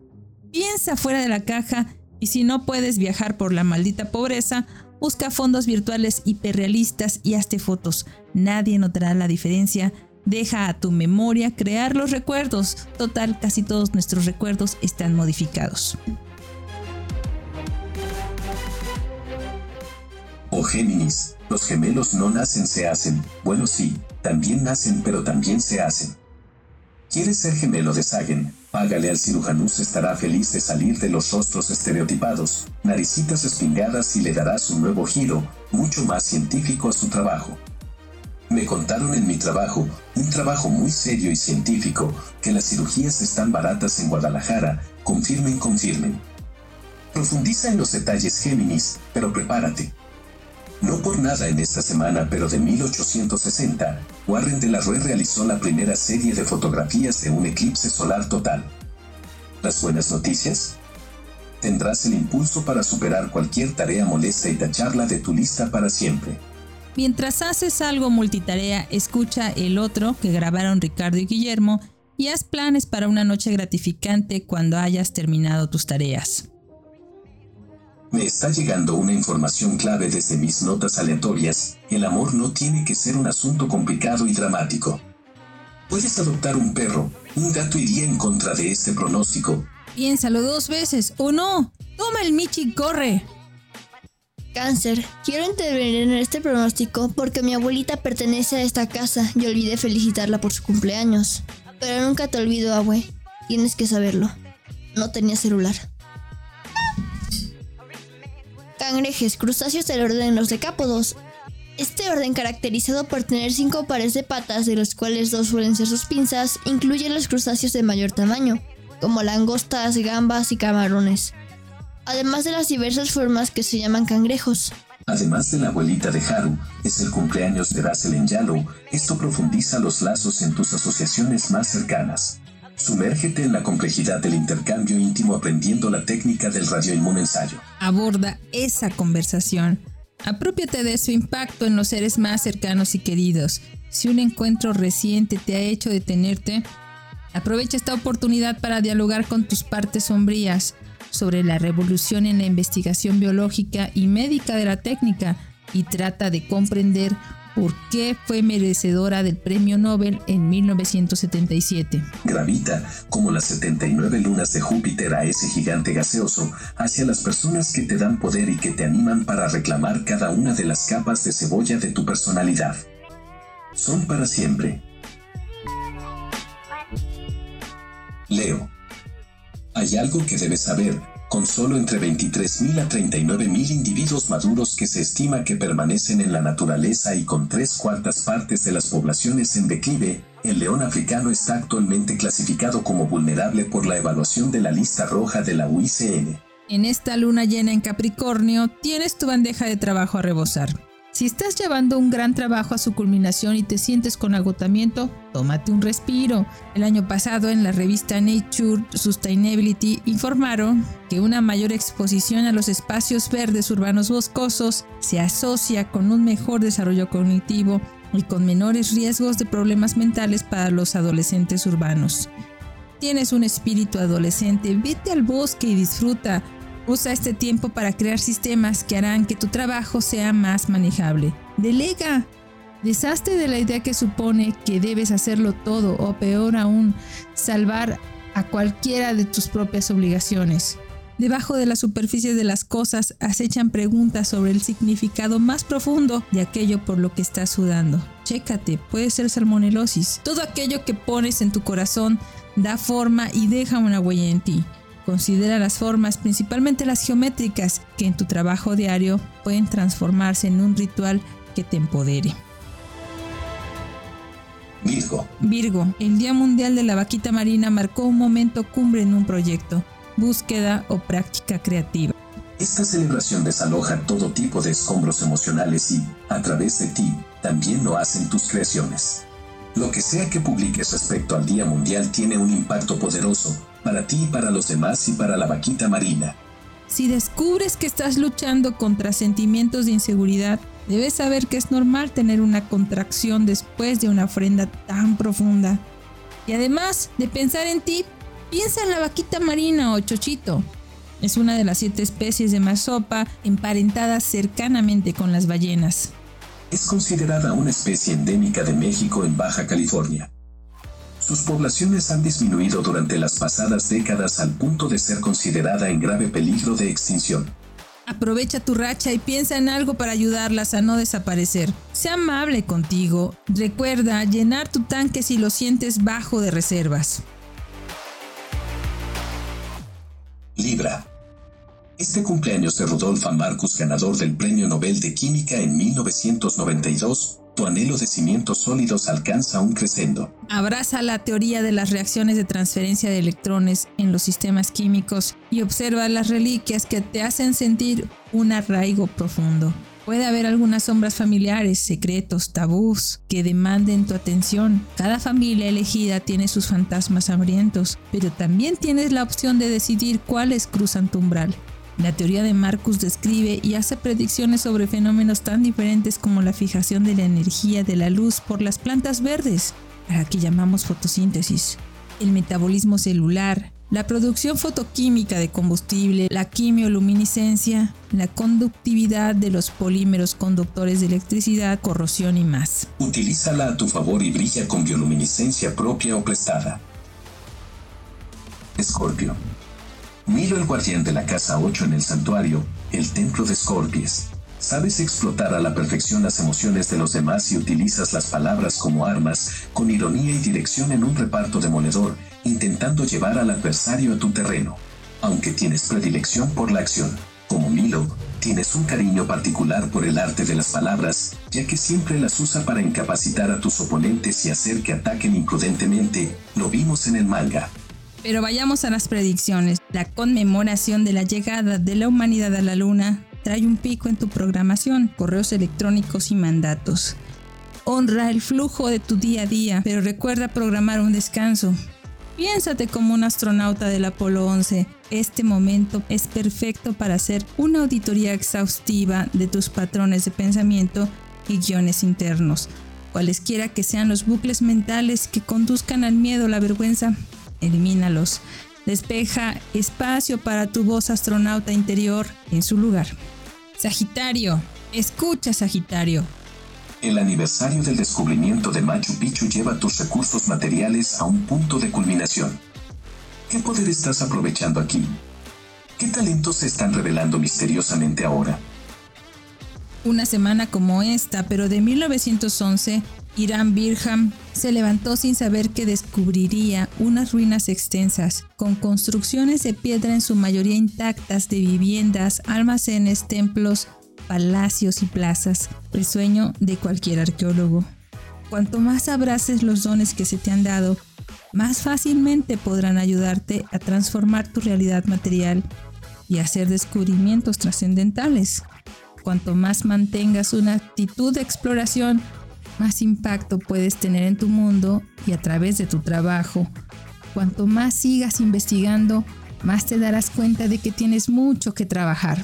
Piensa fuera de la caja y si no puedes viajar por la maldita pobreza, busca fondos virtuales hiperrealistas y hazte fotos. Nadie notará la diferencia. Deja a tu memoria crear los recuerdos. Total, casi todos nuestros recuerdos están modificados. O Géminis, los gemelos no nacen, se hacen. Bueno, sí, también nacen, pero también se hacen. ¿Quieres ser gemelo de Sagen? Págale al cirujanus, estará feliz de salir de los rostros estereotipados, naricitas espingadas y le darás un nuevo giro, mucho más científico a su trabajo. Me contaron en mi trabajo, un trabajo muy serio y científico, que las cirugías están baratas en Guadalajara, confirmen, confirmen. Profundiza en los detalles Géminis, pero prepárate, no por nada en esta semana, pero de 1860, Warren de la Rue realizó la primera serie de fotografías de un eclipse solar total. Las buenas noticias. Tendrás el impulso para superar cualquier tarea molesta y tacharla de tu lista para siempre. Mientras haces algo multitarea, escucha el otro que grabaron Ricardo y Guillermo y haz planes para una noche gratificante cuando hayas terminado tus tareas. Me está llegando una información clave desde mis notas aleatorias. El amor no tiene que ser un asunto complicado y dramático. Puedes adoptar un perro. Un gato iría en contra de este pronóstico. Piénsalo dos veces o no. Toma el Michi y corre. Cáncer, quiero intervenir en este pronóstico porque mi abuelita pertenece a esta casa y olvidé felicitarla por su cumpleaños. Pero nunca te olvido, abue. Tienes que saberlo. No tenía celular. Cangrejes, crustáceos del orden los decápodos. Este orden, caracterizado por tener cinco pares de patas, de los cuales dos suelen ser sus pinzas, incluye los crustáceos de mayor tamaño, como langostas, gambas y camarones, además de las diversas formas que se llaman cangrejos. Además de la abuelita de Haru, es el cumpleaños de Russell en Yalo, esto profundiza los lazos en tus asociaciones más cercanas. Sumérgete en la complejidad del intercambio íntimo aprendiendo la técnica del radioinmunensayo. Aborda esa conversación. Apropiate de su impacto en los seres más cercanos y queridos. Si un encuentro reciente te ha hecho detenerte, aprovecha esta oportunidad para dialogar con tus partes sombrías sobre la revolución en la investigación biológica y médica de la técnica y trata de comprender por qué fue merecedora del Premio Nobel en 1977. Gravita, como las 79 lunas de Júpiter a ese gigante gaseoso, hacia las personas que te dan poder y que te animan para reclamar cada una de las capas de cebolla de tu personalidad. Son para siempre. Leo. Hay algo que debes saber, con solo entre 23.000 a 39.000 individuos maduros que se estima que permanecen en la naturaleza y con tres cuartas partes de las poblaciones en declive, el león africano está actualmente clasificado como vulnerable por la evaluación de la lista roja de la UICN. En esta luna llena en Capricornio tienes tu bandeja de trabajo a rebosar. Si estás llevando un gran trabajo a su culminación y te sientes con agotamiento, tómate un respiro. El año pasado en la revista Nature Sustainability informaron que una mayor exposición a los espacios verdes urbanos boscosos se asocia con un mejor desarrollo cognitivo y con menores riesgos de problemas mentales para los adolescentes urbanos. Tienes un espíritu adolescente, vete al bosque y disfruta. Usa este tiempo para crear sistemas que harán que tu trabajo sea más manejable. Delega. Deshazte de la idea que supone que debes hacerlo todo o peor aún, salvar a cualquiera de tus propias obligaciones. Debajo de la superficie de las cosas acechan preguntas sobre el significado más profundo de aquello por lo que estás sudando. Chécate, puede ser salmonelosis. Todo aquello que pones en tu corazón da forma y deja una huella en ti. Considera las formas, principalmente las geométricas, que en tu trabajo diario pueden transformarse en un ritual que te empodere. Virgo. Virgo, el Día Mundial de la Vaquita Marina marcó un momento cumbre en un proyecto búsqueda o práctica creativa. Esta celebración desaloja todo tipo de escombros emocionales y, a través de ti, también lo hacen tus creaciones. Lo que sea que publiques respecto al Día Mundial tiene un impacto poderoso, para ti para los demás y para la vaquita marina. Si descubres que estás luchando contra sentimientos de inseguridad, debes saber que es normal tener una contracción después de una ofrenda tan profunda. Y además de pensar en ti, Piensa en la vaquita marina o chochito. Es una de las siete especies de marsopa emparentadas cercanamente con las ballenas. Es considerada una especie endémica de México en Baja California. Sus poblaciones han disminuido durante las pasadas décadas al punto de ser considerada en grave peligro de extinción. Aprovecha tu racha y piensa en algo para ayudarlas a no desaparecer. Sea amable contigo. Recuerda llenar tu tanque si lo sientes bajo de reservas. Libra. Este cumpleaños de Rudolf Marcus, ganador del Premio Nobel de Química en 1992, tu anhelo de cimientos sólidos alcanza un crescendo. Abraza la teoría de las reacciones de transferencia de electrones en los sistemas químicos y observa las reliquias que te hacen sentir un arraigo profundo. Puede haber algunas sombras familiares, secretos, tabús que demanden tu atención. Cada familia elegida tiene sus fantasmas hambrientos, pero también tienes la opción de decidir cuáles cruzan tu umbral. La teoría de Marcus describe y hace predicciones sobre fenómenos tan diferentes como la fijación de la energía de la luz por las plantas verdes, a la que llamamos fotosíntesis, el metabolismo celular, la producción fotoquímica de combustible, la quimioluminiscencia, la conductividad de los polímeros conductores de electricidad, corrosión y más. Utilízala a tu favor y brilla con bioluminiscencia propia o prestada. Escorpio. Miro el guardián de la casa 8 en el santuario, el templo de Scorpies. Sabes explotar a la perfección las emociones de los demás y utilizas las palabras como armas, con ironía y dirección en un reparto demoledor intentando llevar al adversario a tu terreno. Aunque tienes predilección por la acción, como Milo, tienes un cariño particular por el arte de las palabras, ya que siempre las usa para incapacitar a tus oponentes y hacer que ataquen imprudentemente. Lo vimos en el manga. Pero vayamos a las predicciones. La conmemoración de la llegada de la humanidad a la Luna trae un pico en tu programación, correos electrónicos y mandatos. Honra el flujo de tu día a día, pero recuerda programar un descanso. Piénsate como un astronauta del Apolo 11. Este momento es perfecto para hacer una auditoría exhaustiva de tus patrones de pensamiento y guiones internos. Cualesquiera que sean los bucles mentales que conduzcan al miedo la vergüenza, elimínalos. Despeja espacio para tu voz astronauta interior en su lugar. Sagitario, escucha Sagitario. El aniversario del descubrimiento de Machu Picchu lleva tus recursos materiales a un punto de culminación. ¿Qué poder estás aprovechando aquí? ¿Qué talentos se están revelando misteriosamente ahora? Una semana como esta, pero de 1911, Irán Birham se levantó sin saber que descubriría unas ruinas extensas, con construcciones de piedra en su mayoría intactas de viviendas, almacenes, templos, palacios y plazas, el sueño de cualquier arqueólogo. Cuanto más abraces los dones que se te han dado, más fácilmente podrán ayudarte a transformar tu realidad material y hacer descubrimientos trascendentales. Cuanto más mantengas una actitud de exploración, más impacto puedes tener en tu mundo y a través de tu trabajo. Cuanto más sigas investigando, más te darás cuenta de que tienes mucho que trabajar.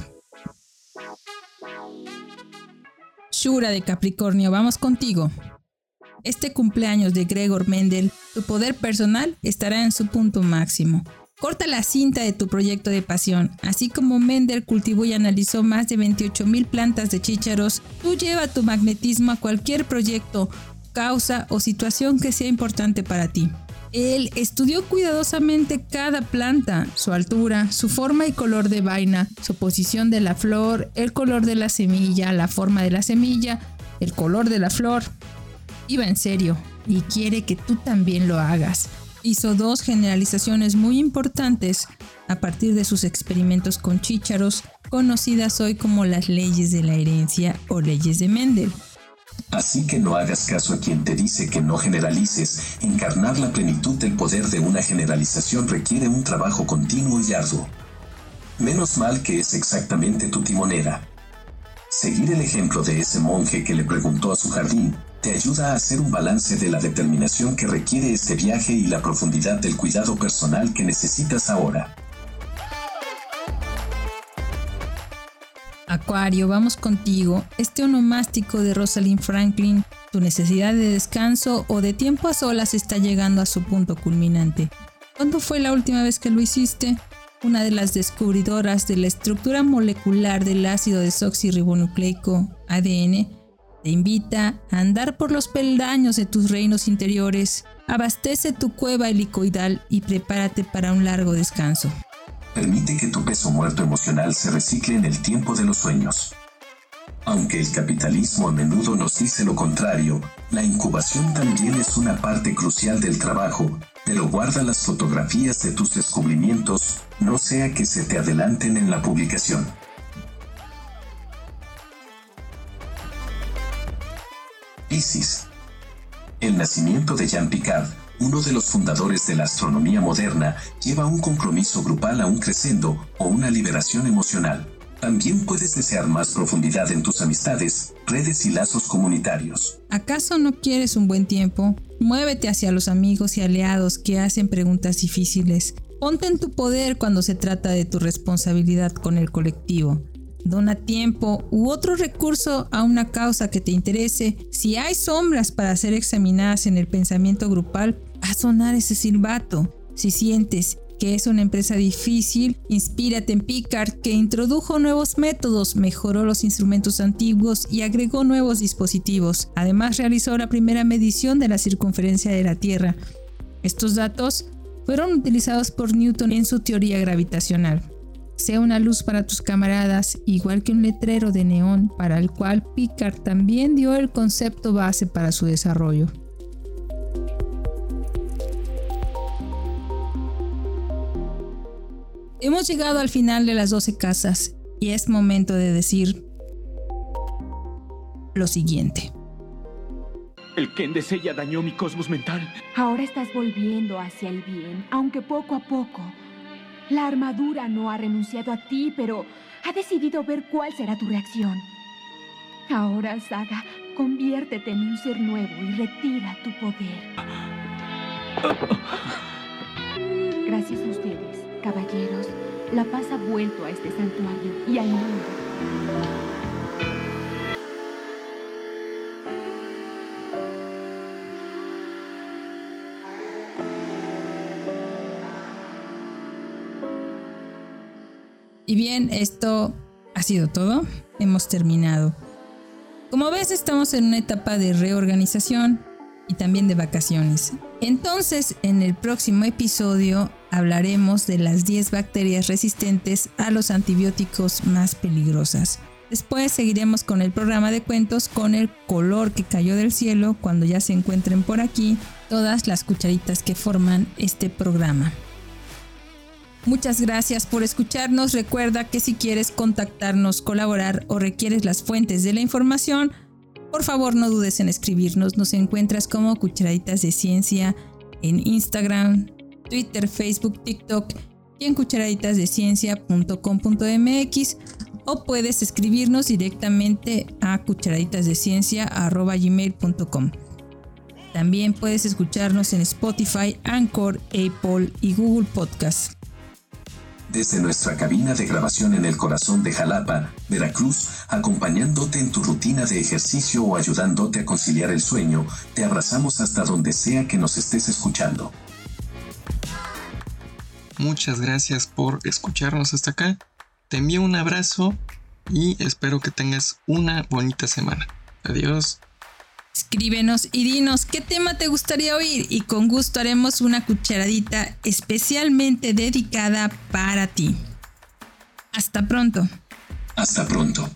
Shura de Capricornio, vamos contigo. Este cumpleaños de Gregor Mendel, tu poder personal estará en su punto máximo. Corta la cinta de tu proyecto de pasión. Así como Mendel cultivó y analizó más de 28.000 plantas de chícharos, tú lleva tu magnetismo a cualquier proyecto, causa o situación que sea importante para ti. Él estudió cuidadosamente cada planta, su altura, su forma y color de vaina, su posición de la flor, el color de la semilla, la forma de la semilla, el color de la flor. Iba en serio y quiere que tú también lo hagas hizo dos generalizaciones muy importantes a partir de sus experimentos con chícharos, conocidas hoy como las leyes de la herencia o leyes de Mendel. Así que no hagas caso a quien te dice que no generalices. Encarnar la plenitud del poder de una generalización requiere un trabajo continuo y arduo. Menos mal que es exactamente tu timonera. Seguir el ejemplo de ese monje que le preguntó a su jardín, te ayuda a hacer un balance de la determinación que requiere este viaje y la profundidad del cuidado personal que necesitas ahora. Acuario, vamos contigo. Este onomástico de Rosalind Franklin, tu necesidad de descanso o de tiempo a solas está llegando a su punto culminante. ¿Cuándo fue la última vez que lo hiciste? Una de las descubridoras de la estructura molecular del ácido desoxirribonucleico, ADN, te invita a andar por los peldaños de tus reinos interiores, abastece tu cueva helicoidal y prepárate para un largo descanso. Permite que tu peso muerto emocional se recicle en el tiempo de los sueños. Aunque el capitalismo a menudo nos dice lo contrario, la incubación también es una parte crucial del trabajo, pero guarda las fotografías de tus descubrimientos, no sea que se te adelanten en la publicación. Piscis. El nacimiento de Jean Picard, uno de los fundadores de la astronomía moderna, lleva un compromiso grupal a un crescendo o una liberación emocional. También puedes desear más profundidad en tus amistades, redes y lazos comunitarios. ¿Acaso no quieres un buen tiempo? Muévete hacia los amigos y aliados que hacen preguntas difíciles. Ponte en tu poder cuando se trata de tu responsabilidad con el colectivo dona tiempo u otro recurso a una causa que te interese. Si hay sombras para ser examinadas en el pensamiento grupal, a sonar ese silbato. Si sientes que es una empresa difícil, inspírate en Picard que introdujo nuevos métodos, mejoró los instrumentos antiguos y agregó nuevos dispositivos. Además realizó la primera medición de la circunferencia de la Tierra. Estos datos fueron utilizados por Newton en su teoría gravitacional sea una luz para tus camaradas, igual que un letrero de neón para el cual Picard también dio el concepto base para su desarrollo. Hemos llegado al final de las 12 casas y es momento de decir lo siguiente. El Kendesella dañó mi cosmos mental. Ahora estás volviendo hacia el bien, aunque poco a poco. La armadura no ha renunciado a ti, pero ha decidido ver cuál será tu reacción. Ahora, Saga, conviértete en un ser nuevo y retira tu poder. Gracias a ustedes, caballeros, la paz ha vuelto a este santuario y al mundo. Y bien, esto ha sido todo. Hemos terminado. Como ves, estamos en una etapa de reorganización y también de vacaciones. Entonces, en el próximo episodio hablaremos de las 10 bacterias resistentes a los antibióticos más peligrosas. Después seguiremos con el programa de cuentos con el color que cayó del cielo cuando ya se encuentren por aquí todas las cucharitas que forman este programa. Muchas gracias por escucharnos. Recuerda que si quieres contactarnos, colaborar o requieres las fuentes de la información, por favor no dudes en escribirnos. Nos encuentras como Cucharaditas de Ciencia en Instagram, Twitter, Facebook, TikTok y en cucharaditasdeciencia.com.mx o puedes escribirnos directamente a cucharaditasdeciencia.com. También puedes escucharnos en Spotify, Anchor, Apple y Google Podcast. Desde nuestra cabina de grabación en el corazón de Jalapa, Veracruz, acompañándote en tu rutina de ejercicio o ayudándote a conciliar el sueño, te abrazamos hasta donde sea que nos estés escuchando. Muchas gracias por escucharnos hasta acá. Te envío un abrazo y espero que tengas una bonita semana. Adiós. Escríbenos y dinos qué tema te gustaría oír y con gusto haremos una cucharadita especialmente dedicada para ti. Hasta pronto. Hasta pronto.